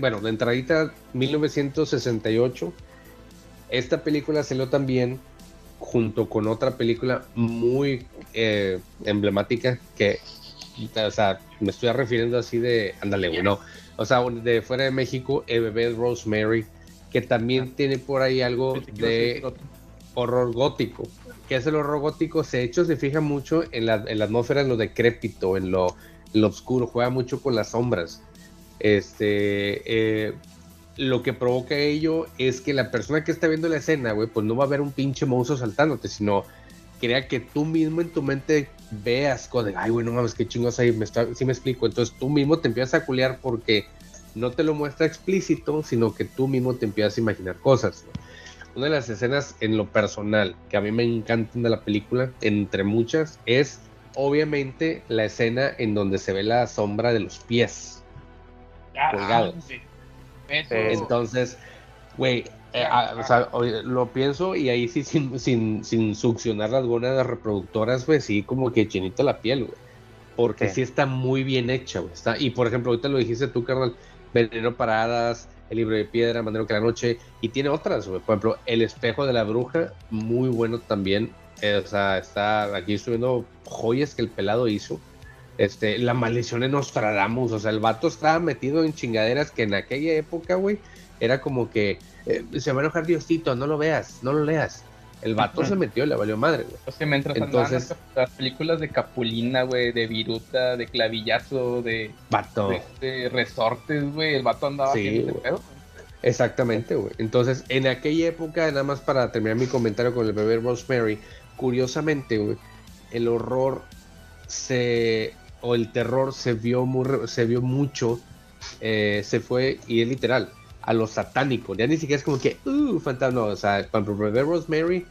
bueno, de entradita 1968, esta película salió también junto con otra película muy eh, emblemática que, o sea, me estoy refiriendo así de, ándale, güey, no, o sea, de fuera de México, El bebé de Rosemary, que también tiene por ahí algo de horror gótico. ¿Qué es el horror gótico? Se hecho se fija mucho en la, en la atmósfera, en lo decrépito, en lo, lo oscuro, juega mucho con las sombras. Este, eh, lo que provoca ello es que la persona que está viendo la escena, güey, pues no va a ver un pinche monstruo saltándote, sino crea que tú mismo en tu mente veas cosas ay, güey, no mames, qué chingos ahí, me está, sí me explico. Entonces tú mismo te empiezas a culiar porque no te lo muestra explícito, sino que tú mismo te empiezas a imaginar cosas. Una de las escenas en lo personal que a mí me encantan de la película, entre muchas, es obviamente la escena en donde se ve la sombra de los pies colgados. Entonces, güey, eh, ah, o sea, lo pienso y ahí sí sin, sin, sin succionar las gónadas reproductoras, güey, sí como que chinita la piel, güey. Porque sí. Sí. está muy bien hecha, güey. Está, y por ejemplo, ahorita lo dijiste tú, carnal, Veneno para Hadas, El libro de piedra, Mandero que la noche, y tiene otras, güey. Por ejemplo, El espejo de la bruja, muy bueno también. Eh, o sea, está aquí estoy viendo joyas que el pelado hizo. Este, la maldición de Nostradamus, o sea, el vato estaba metido en chingaderas que en aquella época, güey, era como que eh, se va a enojar Diosito, no lo veas, no lo leas. El vato se metió, le valió madre, güey. O sea, mientras Entonces- las, las películas de Capulina, güey, de Viruta, de Clavillazo, de, Vato. de, de Resortes, güey, el vato andaba Sí, haciendo ese pedo. Exactamente, güey. Entonces, en aquella época, nada más para terminar mi comentario con el bebé Rosemary, curiosamente, el horror se o el terror se vio muy, se vio mucho, eh, se fue y es literal a lo satánico. Ya ni siquiera es como que, uh, fantasma, o sea, cuando bebé Rosemary,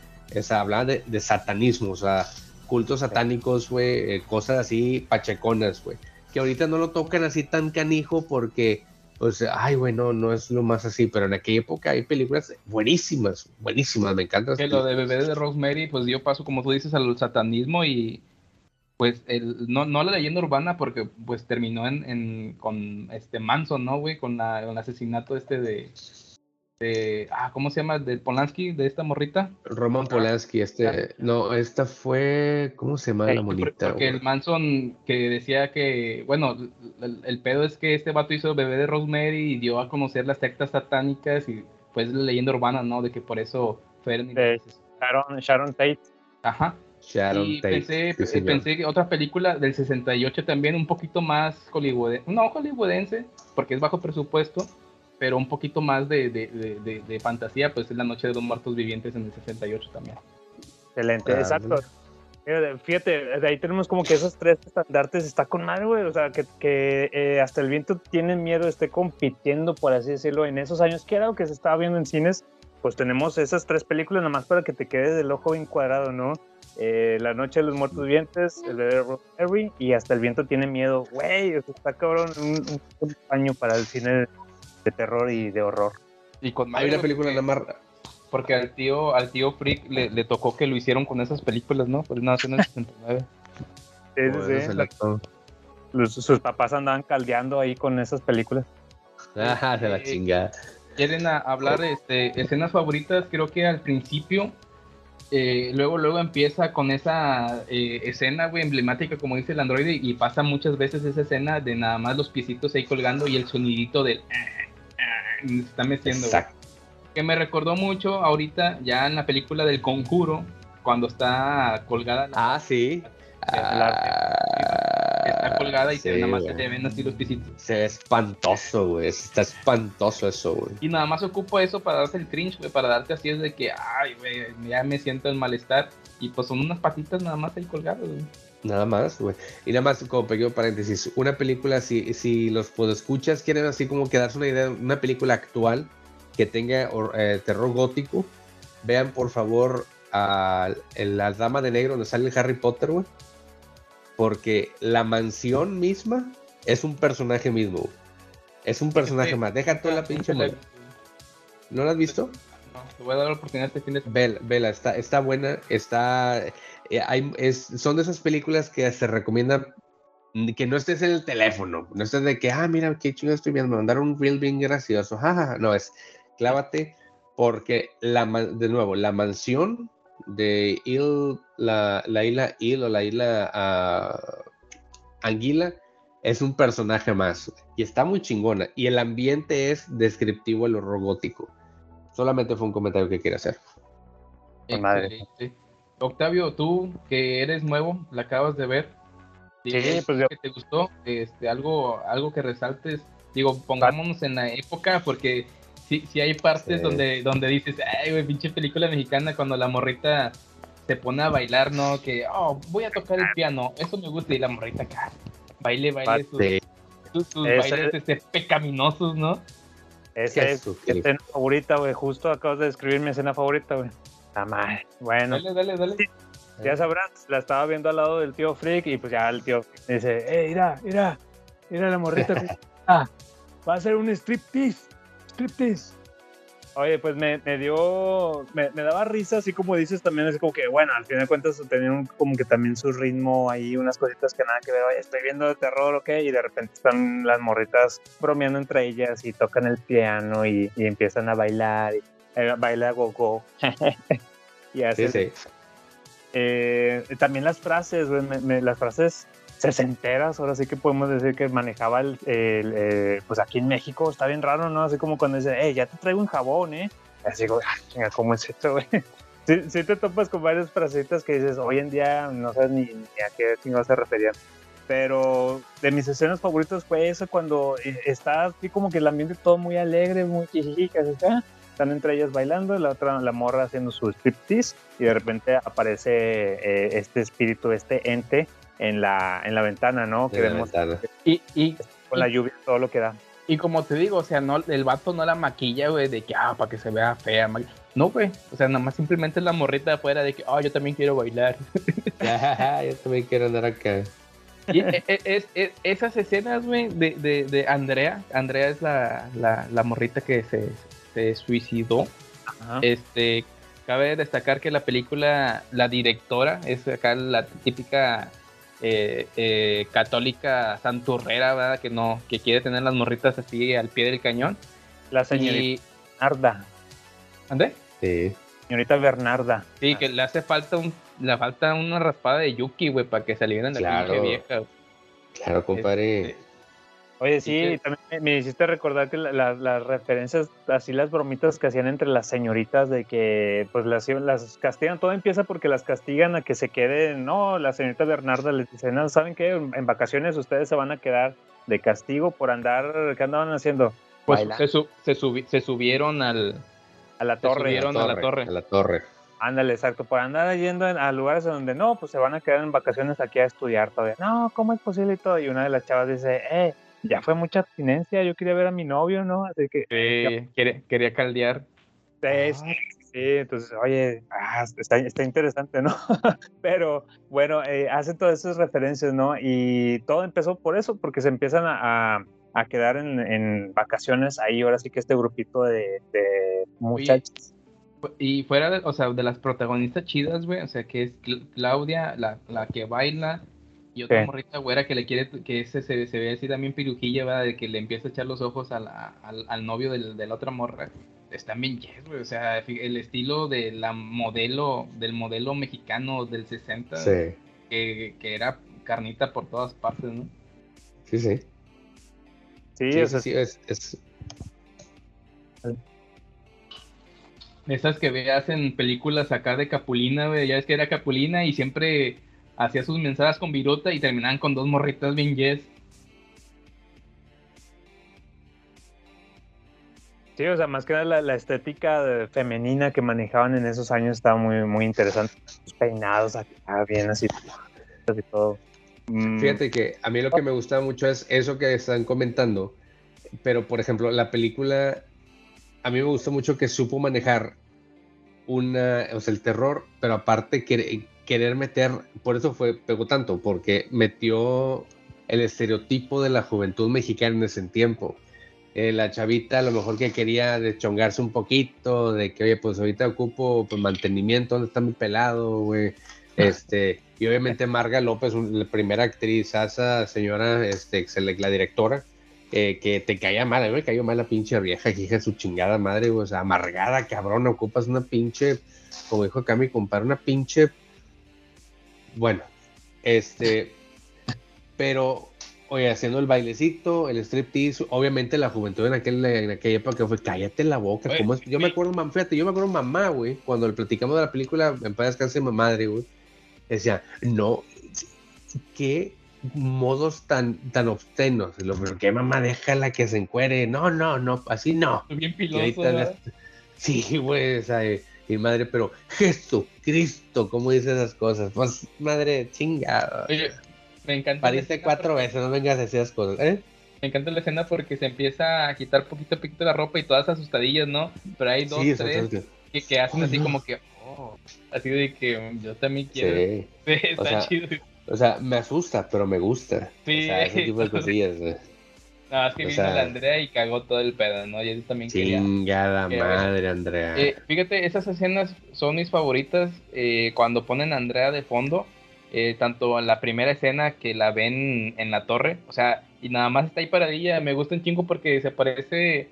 hablaba de, de satanismo, o sea, cultos satánicos, güey, eh, cosas así pacheconas, güey. Que ahorita no lo tocan así tan canijo porque pues, ay, güey, no, no es lo más así, pero en aquella época hay películas buenísimas, buenísimas, me encantan. Que lo de bebé de Rosemary, pues dio paso, como tú dices, al satanismo y pues el, no, no la leyenda urbana porque pues terminó en, en- con este Manson, ¿no, güey? Con, la, con el asesinato este de, de, ah, ¿cómo se llama? De Polanski, de esta morrita. Roman Polanski, este, no, esta fue, ¿cómo se llama la monita? Porque el? Manson que decía que, bueno, el, el pedo es que este vato hizo bebé de Rosemary y dio a conocer las sectas satánicas y pues la leyenda urbana, ¿no? De que por eso fueron... De Sharon, Sharon Tate. Ajá. Sharon y Tate, pensé, sí, señor. pensé que otra película del 68 también un poquito más hollywoodense, no hollywoodense, porque es bajo presupuesto, pero un poquito más de, de, de, de- de fantasía, pues es La Noche de los Muertos Vivientes en el 68 también. Excelente, Ah, exacto. Fíjate, de ahí tenemos como que esos tres estandartes está con madre, güey. O sea, que, que eh, hasta el viento tiene miedo, esté compitiendo, por así decirlo, en esos años, que era lo que se estaba viendo en cines. Pues tenemos esas tres películas nomás para que te quedes del ojo bien cuadrado, ¿no? Eh, La Noche de los Muertos Vivientes, El bebé Rosemary y Hasta el Viento tiene miedo. Güey, o sea, está cabrón, un, un, un año para el cine de terror y de horror. Y con Hay una película nada más. Porque al tío, al tío Freak le, le tocó que lo hicieron con esas películas, ¿no? Pues nació en el 69. Sí, sí, Bueno, sí. selecto. Los- sus papás andaban caldeando ahí con esas películas. Ah, de la chingada. Quieren a- hablar este, escenas favoritas, creo que al principio, eh, luego luego empieza con esa eh, escena, güey, emblemática, como dice el androide, y pasa muchas veces esa escena de nada más los piecitos ahí colgando y el sonidito del... se está meciendo, güey. Exacto. Que me recordó mucho ahorita, ya en la película del Conjuro, cuando está colgada la... Ah, sí. está colgada y se, sí, nada más se le ven así los piecitos. Se ve espantoso, güey. Está espantoso eso, güey. Y nada más ocupo eso para darte el cringe, güey, para darte así es de que, ay, güey, ya me siento el malestar. Y pues son unas patitas nada más ahí colgadas, güey. Nada más, güey. Y nada más, como pequeño paréntesis, una película, si, si los escuchas quieren así como que darse una idea, una película actual que tenga eh, terror gótico, vean por favor a La Dama de Negro, donde sale el Harry Potter, güey. Porque la mansión misma es un personaje mismo, güey. Es un personaje más. Deja toda la pinche madre. ¿No la has visto? No, te voy a dar la oportunidad este fin de Vela, vela, está, está buena, está, eh, hay, es, son de esas películas que se recomienda que no estés en el teléfono, no estés de que, ah, mira, qué chingo estoy viendo, me mandaron un reel bien gracioso, jajaja, no, es, clávate, porque, la, de nuevo, la mansión de Il, la, la isla Il o la isla ah, Anguila es un personaje más, y está muy chingona, y el ambiente es descriptivo del horror gótico. Solamente fue un comentario que quería hacer. Excelente. Octavio, tú que eres nuevo, la acabas de ver. Sí, ¿qué- pues yo- ¿qué te gustó? Este, algo, algo que resaltes. Digo, pongámonos en la época porque sí, sí hay partes Sí. donde, donde dices, ay, güey, pinche película mexicana cuando la morrita se pone a bailar, ¿no? Que, oh, voy a tocar el piano, eso me gusta. Y la morrita acá, baile, baile, sus, sus- sus Ese- bailes este, pecaminosos, ¿no? Esa es mi escena favorita, güey. Justo acabas de describir mi escena favorita, güey. La madre. Bueno, Dale, dale, dale. ya sabrás, la estaba viendo al lado del tío Freak y pues ya el tío dice, eh, mira, mira, mira la morrita. que- ah, va a ser un striptease, striptease. Oye, pues me, me dio, me, me daba risa, así como dices también, así como que, bueno, al final de cuentas tenían como que también su ritmo ahí, unas cositas que nada que ver, oye, estoy viendo de terror, ok, y de repente están las morritas bromeando entre ellas y tocan el piano y, y empiezan a bailar, y, baila go-go. y Sí, hacen, sí. eh, también las frases, güey, me- me- las frases sesenteras, ahora sí que podemos decir que manejaba el, el, eh, pues aquí en México, está bien raro, ¿no? Así como cuando dice, hey, ya te traigo un jabón, ¿eh? Así como, ah, chinga, ¿cómo es esto, güey? Sí, sí te topas con varias frasecitas que dices, hoy en día no sabes ni, ni a qué chingados se referían. Pero de mis escenas favoritas fue esa cuando eh, está así como que el ambiente todo muy alegre, muy jijijica, así, ah, están entre ellas bailando, la otra, la morra haciendo su striptease, y de repente aparece eh, este espíritu, este ente en la, en la ventana, ¿no? Que vemos. Y, y, con la lluvia todo lo que da. Y como te digo, o sea, no, el vato no la maquilla, güey, de que, ah, para que se vea fea. ma- No, güey. O sea, nada más simplemente la morrita afuera de que, ah, yo también quiero bailar. Yo también quiero andar acá. Y e- e- es, es- esas escenas, güey, de, de, de Andrea. Andrea es la, la, la morrita que se, se suicidó. Ajá. Este, cabe destacar que la película, la directora, es acá la típica eh, eh, católica santurrera, ¿verdad? Que no, que quiere tener las morritas así al pie del cañón. La señorita Y, Bernarda. ¿Andé? Sí. Señorita Bernarda. Sí, que le hace falta un, le falta una raspada de Yuki, güey, para que salieran de la Claro. pinche vieja. güey. Claro, compadre. Este, Oye, Sí, que- también me- me hiciste recordar que la- la- las referencias, así las bromitas que hacían entre las señoritas de que pues las, las castigan, todo empieza porque las castigan a que se queden, no, la señorita Bernarda les dice, no, ¿saben qué? En vacaciones ustedes se van a quedar de castigo por andar, ¿qué andaban haciendo? Pues se, su- se, subi- se subieron al, a la se torre. subieron a la torre. A la torre. Ándale, exacto, por andar yendo en- a lugares en donde no, pues se van a quedar en vacaciones aquí a estudiar todavía. No, ¿cómo es posible y todo? Y una de las chavas dice, eh, ya fue mucha abstinencia, yo quería ver a mi novio, ¿no? Así que... Sí, quería, quería caldear. Sí, sí, entonces, oye, ah, está, está interesante, ¿no? Pero bueno, eh, hacen todas esas referencias, ¿no? Y todo empezó por eso, porque se empiezan a, a- a quedar en, en vacaciones ahí, ahora sí que este grupito de, de muchachos. Y fuera de, o sea, de las protagonistas chidas, güey, o sea, que es Cl- Claudia, la, la que baila, y otra Sí. morrita güera que le quiere, que ese se, se ve así también pirujilla, ¿verdad? De que le empieza a echar los ojos a la- al, al novio del- de la otra morra. Están bien yes, güey, o sea, el estilo de la modelo, del modelo mexicano del 60, Sí. que, que era carnita por todas partes, ¿no? Sí, sí. Sí, Sí, sea, sí, es, es- Esas que veas en películas acá de Capulina, güey, ya es que era Capulina y siempre hacía sus mensajes con virota y terminaban con dos morritas bien yes. Sí, o sea, más que nada la, la estética de- femenina que manejaban en esos años estaba muy, muy interesante. Los peinados acá, bien así, así todo. Mm, Fíjate que a mí lo que me gusta mucho es eso que están comentando, pero por ejemplo, la película, a mí me gusta mucho que supo manejar una, o sea, el terror, pero aparte querer, querer meter, por eso fue, pegó tanto, porque metió el estereotipo de la juventud mexicana en ese tiempo. Eh, la chavita a lo mejor que quería deschongarse un poquito, de que, oye, pues ahorita ocupo pues, mantenimiento, ¿dónde está mi pelado, güey? Este, y obviamente Marga López, la primera actriz, esa señora, este, la directora, eh, que te caía mal, a mí me cayó mal la pinche vieja, hija de su chingada madre, güey, o sea, amargada, cabrón, ocupas una pinche, como dijo acá mi compadre, una pinche, bueno, este, pero, oye, haciendo el bailecito, el striptease, obviamente la juventud en, aquel, en aquella época fue, cállate la boca, ¿cómo es? Yo me acuerdo, mam- fíjate, yo me acuerdo mamá, güey, cuando le platicamos de la película, en paz descanse mi madre, güey, decía, no, qué modos tan, tan obscenos, pero qué mamá, déjala que se encuere, no, no, no, así no. Bien piloso, ahorita Sí, güey, o sea, eh, mi madre, pero Jesucristo, ¿cómo dice esas cosas? Pues, madre, chingada. Oye, me encanta. Pariste cuatro porque- veces, no vengas a decir esas cosas, ¿eh? Me encanta la escena porque se empieza a quitar poquito a poquito la ropa y todas asustadillas, ¿no? Pero hay dos, Sí, tres que, que hacen así como que, oh, así de que yo también quiero. Sí. Sí, O está sea, chido. O sea, me asusta, pero me gusta. Sí. O sea, ese tipo de cosillas. No, es que o vino sea- la Andrea y cagó todo el pedo, ¿no? Y yo también. Chingada quería madre, Andrea. Eh, fíjate, esas escenas son mis favoritas eh, cuando ponen a Andrea de fondo. eh, tanto la primera escena que la ven en la torre, o sea, y nada más está ahí paradilla. Me gusta un chingo porque se parece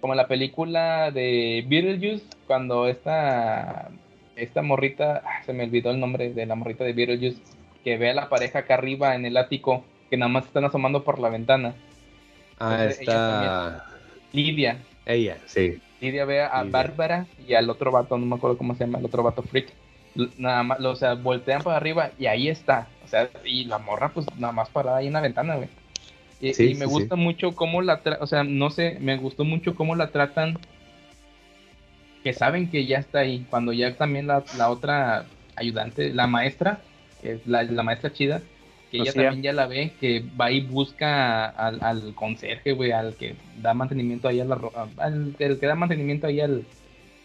como la película de Beetlejuice, cuando esta, esta morrita, ah, se me olvidó el nombre de la morrita de Beetlejuice, que ve a la pareja acá arriba en el ático, que nada más están asomando por la ventana. Ah, entonces está. Lidia, Ella, sí. Lidia ve a Lidia. Bárbara y al otro vato, no me acuerdo cómo se llama, el otro vato freak. Nada más, o sea, voltean para arriba y ahí está. O sea, y la morra, pues nada más parada ahí en la ventana, güey. Y, Sí, y me sí, gusta mucho cómo la tra- o sea, no sé, me gustó mucho cómo la tratan. Que saben que ya está ahí. Cuando ya también la, la otra ayudante, la maestra, que es la, la maestra chida, que ella también ya la ve, que va y busca al, al conserje, güey, al que da mantenimiento ahí a la ro- al, el que da mantenimiento ahí al,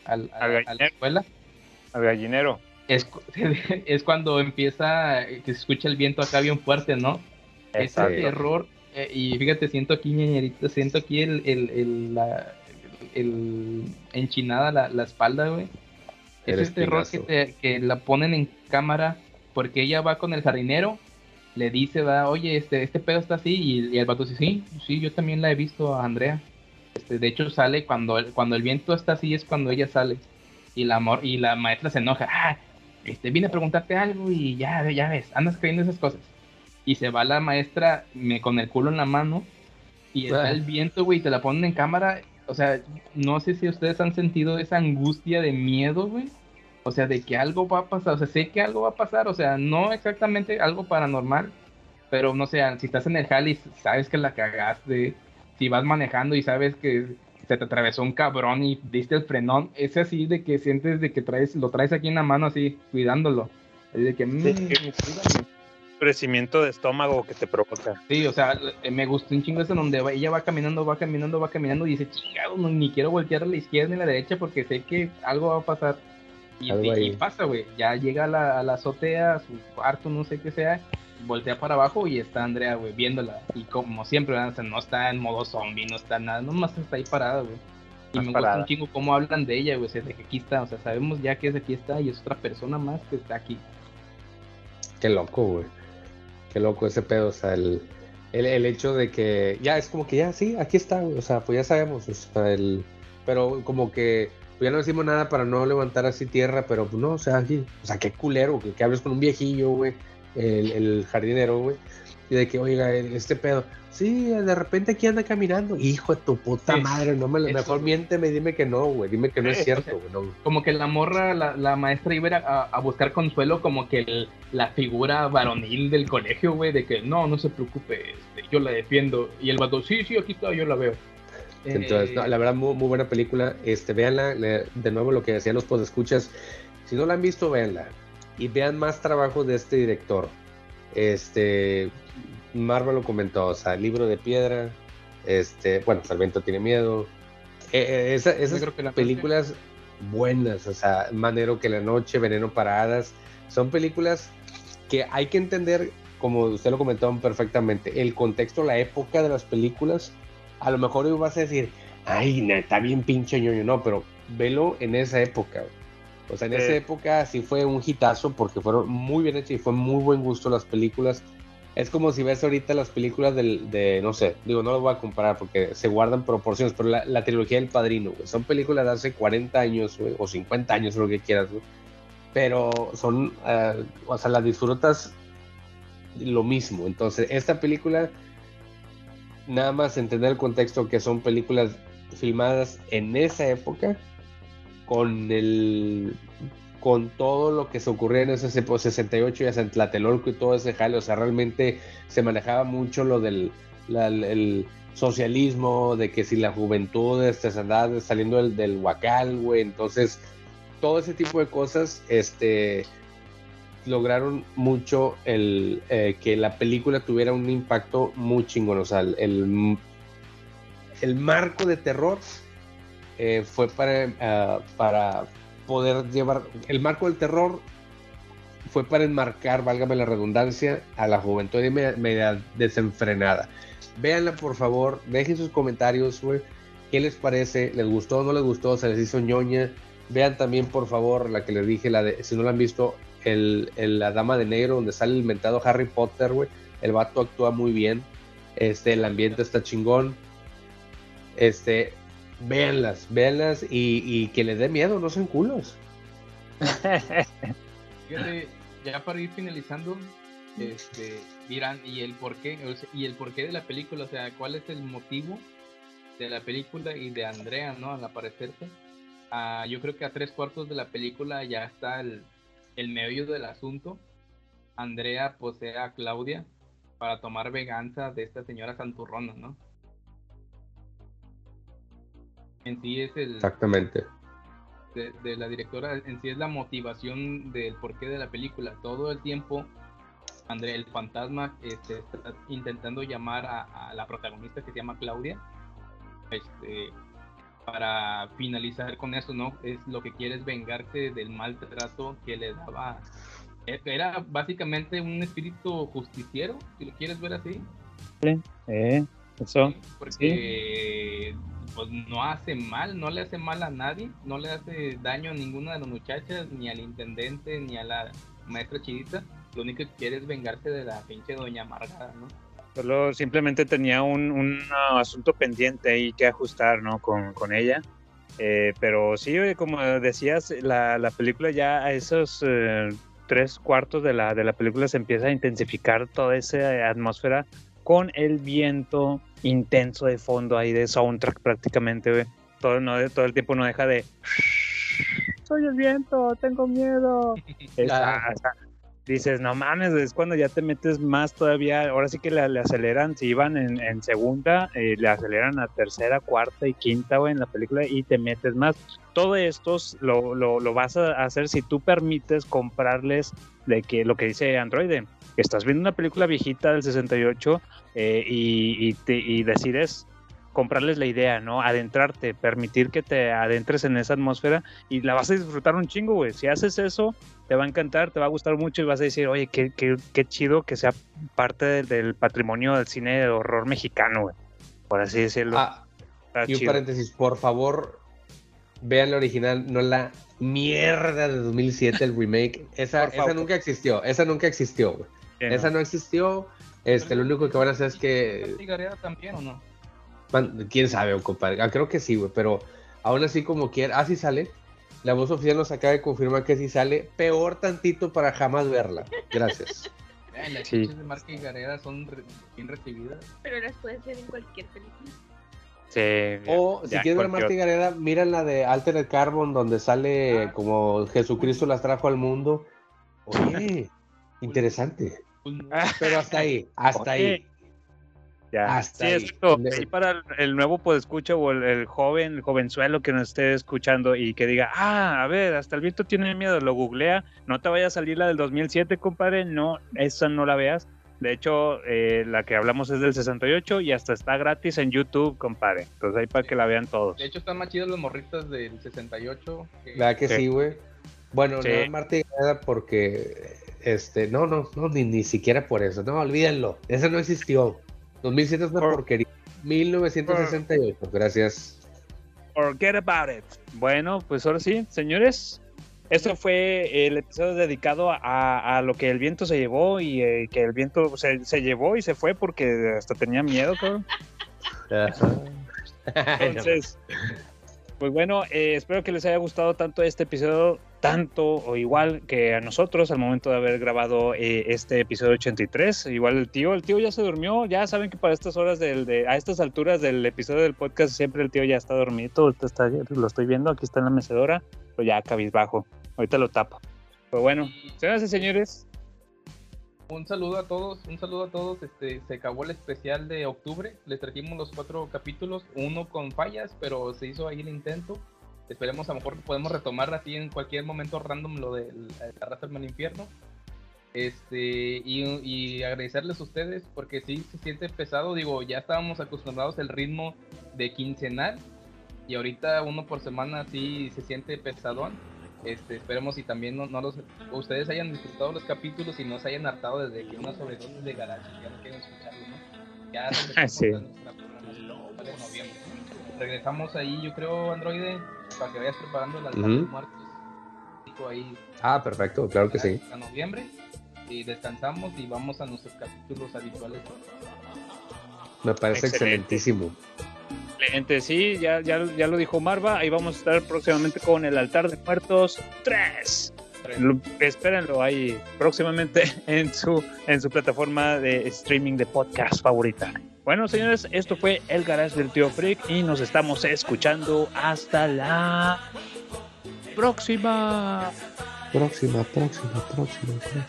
al- Al a la escuela. Al gallinero. Es, es cuando empieza, eh, que se escucha el viento acá bien fuerte, ¿no? Ese terror, eh, y fíjate, siento aquí, ñañerita, siento aquí el, el, el, la, el enchinada la, la espalda, güey. Ese terror que, te- que la ponen en cámara porque ella va con el jardinero, le dice, va, oye, este, este pedo está así, y, y el vato dice, sí, sí, yo también la he visto a Andrea. Este, de hecho, sale cuando, el- cuando el viento está así, es cuando ella sale. Y la, amor, y la maestra se enoja, ah, este, vine a preguntarte algo y ya, ya ves, andas creyendo esas cosas. Y se va la maestra me, con el culo en la mano y está Ah. el viento, güey, y te la ponen en cámara. O sea, no sé si ustedes han sentido esa angustia de miedo, güey. O sea, de que algo va a pasar. O sea, sé que algo va a pasar. O sea, no exactamente algo paranormal. Pero no sé, si estás en el jale y sabes que la cagaste. Si vas manejando y sabes que se te atravesó un cabrón y diste el frenón, ese así de que sientes de que traes, lo traes aquí en la mano así, cuidándolo. Es de que, mm, cuídame. Crecimiento de estómago que te provoca. Sí, o sea, eh, me gustó un chingo eso donde ella va caminando, va caminando, va caminando y dice, chingado, ni quiero voltear a la izquierda ni a la derecha porque sé que algo va a pasar. Y, pasa, güey. Ya llega a la, a la azotea, a su cuarto, no sé qué sea, voltea para abajo y está Andrea, güey, viéndola. Y como siempre, ¿verdad? O sea, no está en modo zombie, no está nada, nomás está ahí parada, güey. Y Más me gusta un chingo cómo hablan de ella, güey, o sea, de que aquí está, o sea, sabemos ya que es de aquí está y es otra persona más que está aquí. Qué loco, güey. Qué loco ese pedo. O sea, el, el, el hecho de que ya es como que ya, sí, aquí está, güey. O sea, pues ya sabemos. O sea, el, pero como que ya no decimos nada para no levantar así tierra, pero pues no, o sea, aquí, o sea, qué culero, que, que hables con un viejillo, güey, el, el jardinero, güey, y de que, oiga, este pedo, sí, de repente aquí anda caminando, hijo de tu puta Sí, madre, no me lo, mejor miénteme, dime que no, güey, dime que no es Eh, cierto, sea, güey, no. como que la morra, la, la maestra iba a buscar consuelo como que el- la figura varonil del colegio, güey, de que no, no se preocupe, este, yo la defiendo. Y el vato, sí, sí, aquí está, yo la veo. Entonces, no, la verdad, muy, muy buena película. Este, véanla, le- de nuevo lo que decían los escuchas Si no la han visto, véanla. Y vean más trabajo de este director. Este, Marvel lo comentó, o sea, Libro de Piedra, este, bueno, Salvento tiene miedo. Eh, eh, esa- esas creo que la películas buenas, o sea, Manero que la noche, Veneno para hadas, son películas que hay que entender, como usted lo comentó perfectamente, el contexto, la época de las películas. A lo mejor hoy vas a decir, ay, está bien pinche ñoño, no, pero velo en esa época. O sea, en esa época sí fue un hitazo porque fueron muy bien hechas y fue muy buen gusto las películas. Es como si ves ahorita las películas del, de, no sé, digo, no lo voy a comparar porque se guardan proporciones, pero la, la trilogía del Padrino, güey, son películas de hace 40 años, güey, o 50 años, lo que quieras, güey. Pero son, eh, o sea, las disfrutas lo mismo. Entonces, esta película, nada más entender el contexto que son películas filmadas en esa época, con el con todo lo que se ocurría en ese tipo 68 y hasta en Tlatelolco y todo ese jale, o sea, realmente se manejaba mucho lo del el socialismo, de que si la juventud este, se andaba saliendo del, del huacal, güey, entonces todo ese tipo de cosas, este, lograron mucho el eh, que la película tuviera un impacto muy chingón, o sea, el, el, marco de terror eh, fue para, ah, para poder llevar, el marco del terror fue para enmarcar, válgame la redundancia, a la juventud y media, desenfrenada. Véanla por favor, dejen sus comentarios. ¿Qué les parece? ¿Les gustó o no les gustó? ¿Se les hizo ñoña? Vean también, por favor, la que les dije, la de, si no la han visto, el, el- La Dama de Negro, donde sale el inventado Harry Potter, güey. El vato actúa muy bien. Este, el ambiente está chingón. Este, véanlas, véanlas y, y que les dé miedo, no sean culos. Fíjate, ya para ir finalizando, este, dirán, ¿y el porqué? ¿Y el porqué de la película? O sea, ¿cuál es el motivo de la película y de Andrea, ¿no? Al aparecerse. Ah, yo creo que a tres cuartos de la película ya está el, el meollo del asunto. Andrea posee a Claudia para tomar venganza de esta señora santurrona, ¿no? En sí es el, Exactamente. de, de la directora en sí es la motivación del porqué de la película. Todo el tiempo, André, el fantasma, este, está intentando llamar a, a la protagonista que se llama Claudia, este, para finalizar con eso, ¿no? Es lo que quiere es vengarse del maltrato que le daba. Era básicamente un espíritu justiciero, si lo quieres ver así, Eh, eso. porque pues no hace mal, no le hace mal a nadie, no le hace daño a ninguna de las muchachas, ni al intendente, ni a la maestra chidita. Lo único que quiere es vengarse de la pinche doña amargada, ¿no? Solo simplemente tenía un, un ah, asunto pendiente ahí que ajustar, ¿no? Con, con ella. Eh, pero sí, como decías, la, la película ya a esos eh, tres cuartos de la, de la película se empieza a intensificar toda esa atmósfera con el viento intenso de fondo ahí de soundtrack prácticamente, güey. Todo, no, todo el tiempo no deja de... Soy el viento, tengo miedo. Está- está- dices, no mames, es cuando ya te metes más todavía, ahora sí que le, le aceleran, si iban en, en segunda, eh, le aceleran a tercera, cuarta y quinta, en la película y te metes más. Todo esto lo, lo, lo vas a hacer si tú permites comprarles de que lo que dice Android, estás viendo una película viejita del 68 eh, y, y, te- y decides comprarles la idea, ¿no? Adentrarte, permitir que te adentres en esa atmósfera y la vas a disfrutar un chingo, güey. Si haces eso, te va a encantar, te va a gustar mucho y vas a decir, oye, qué, qué, qué chido que sea parte del, del patrimonio del cine de horror mexicano, güey. Por así decirlo. Ah, Está y un chido. paréntesis, por favor, vean la original, no la mierda de 2007, el remake. Esa, esa nunca existió, esa nunca existió, güey. Sí. Esa no existió. Este, lo único que van a hacer es que ¿Gareda también o no? Quién sabe, compadre. Ah, creo que sí, güey, pero aún así como quiera, así sale. La voz oficial nos acaba de confirmar que sí sale. Peor tantito para jamás verla. Gracias. Las Sí. de Marca y Gareda son re- bien recibidas. Pero las puedes ver en cualquier película. Sí, ya- O si ya, quieren ver cualquier Marta y Gareda, miren la de Altered Carbon, donde sale Ah. como Jesucristo las trajo al mundo. Oye, interesante. Pero hasta ahí, hasta ahí. Ya. Hasta sí, ahí. exacto. De- Ahí para el, el nuevo podescucha o el, el joven, el jovenzuelo que nos esté escuchando y que diga, ah, a ver, hasta el Víctor tiene miedo, lo googlea, no te vaya a salir la del 2007, compadre, no, esa no la veas. De hecho, eh, la que hablamos es del 68 y hasta está gratis en YouTube, compadre. Entonces ahí para que la vean todos. De hecho, están más chidos los morritos del 68. que- ¿Verdad que Sí. sí, güey? Bueno, Sí. no Marta y Gareda porque, este, no, no, no, ni, ni siquiera por eso. No, olvídenlo. Ese no existió. 2007 es una Por- porquería. 1968, gracias. Forget about it. Bueno, pues ahora sí, señores. Esto fue el episodio dedicado a, a lo que el viento se llevó y eh, que el viento se, se llevó y se fue porque hasta tenía miedo, cabrón. Entonces, pues bueno, eh, espero que les haya gustado tanto este episodio, tanto o igual que a nosotros al momento de haber grabado eh, este episodio 83. Igual el tío, el tío ya se durmió, ya saben que para estas horas del, de, a estas alturas del episodio del podcast siempre el tío ya está dormido, está- lo estoy viendo, aquí está en la mecedora, pero ya cabizbajo, ahorita lo tapo. Pero bueno, señoras y señores, Un saludo a todos, un saludo a todos. Este, se acabó el especial de octubre. Les trajimos los cuatro capítulos, uno con fallas, pero se hizo ahí el intento. Esperemos a lo mejor que podemos retomar así en cualquier momento random lo de Arrastrarme al infierno. Este, y, y agradecerles a ustedes porque sí se siente pesado. Digo, ya estábamos acostumbrados al ritmo de quincenal y ahorita uno por semana sí se siente pesadón. Este, esperemos y también no, no los, ustedes hayan disfrutado los capítulos y no se hayan hartado desde que una sobredosis de garage ya no quieren escucharlo, ¿no? Ya regresamos Sí. nuestra programación. Regresamos ahí, yo creo, Androide, para que vayas preparando las Ujú. uh muertos. Ahí Ah, perfecto, claro que sí. a noviembre y descansamos y vamos a nuestros capítulos habituales. Me parece Excelente. excelentísimo. Excelente, sí, ya, ya, ya lo dijo Marva, ahí vamos a estar próximamente con el altar de muertos 3. Lo- espérenlo ahí próximamente en su, en su plataforma de streaming de podcast favorita. Bueno, señores, esto fue el garage del tío Freak y nos estamos escuchando hasta la próxima. Próxima, próxima, próxima, próxima.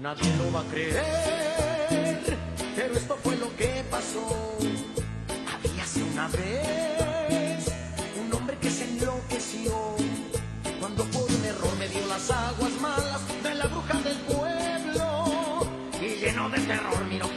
Nadie lo va a creer, pero esto fue lo que pasó. Habíase una vez un hombre que se enloqueció cuando por un error me dio las aguas malas de la bruja del pueblo y lleno de terror miró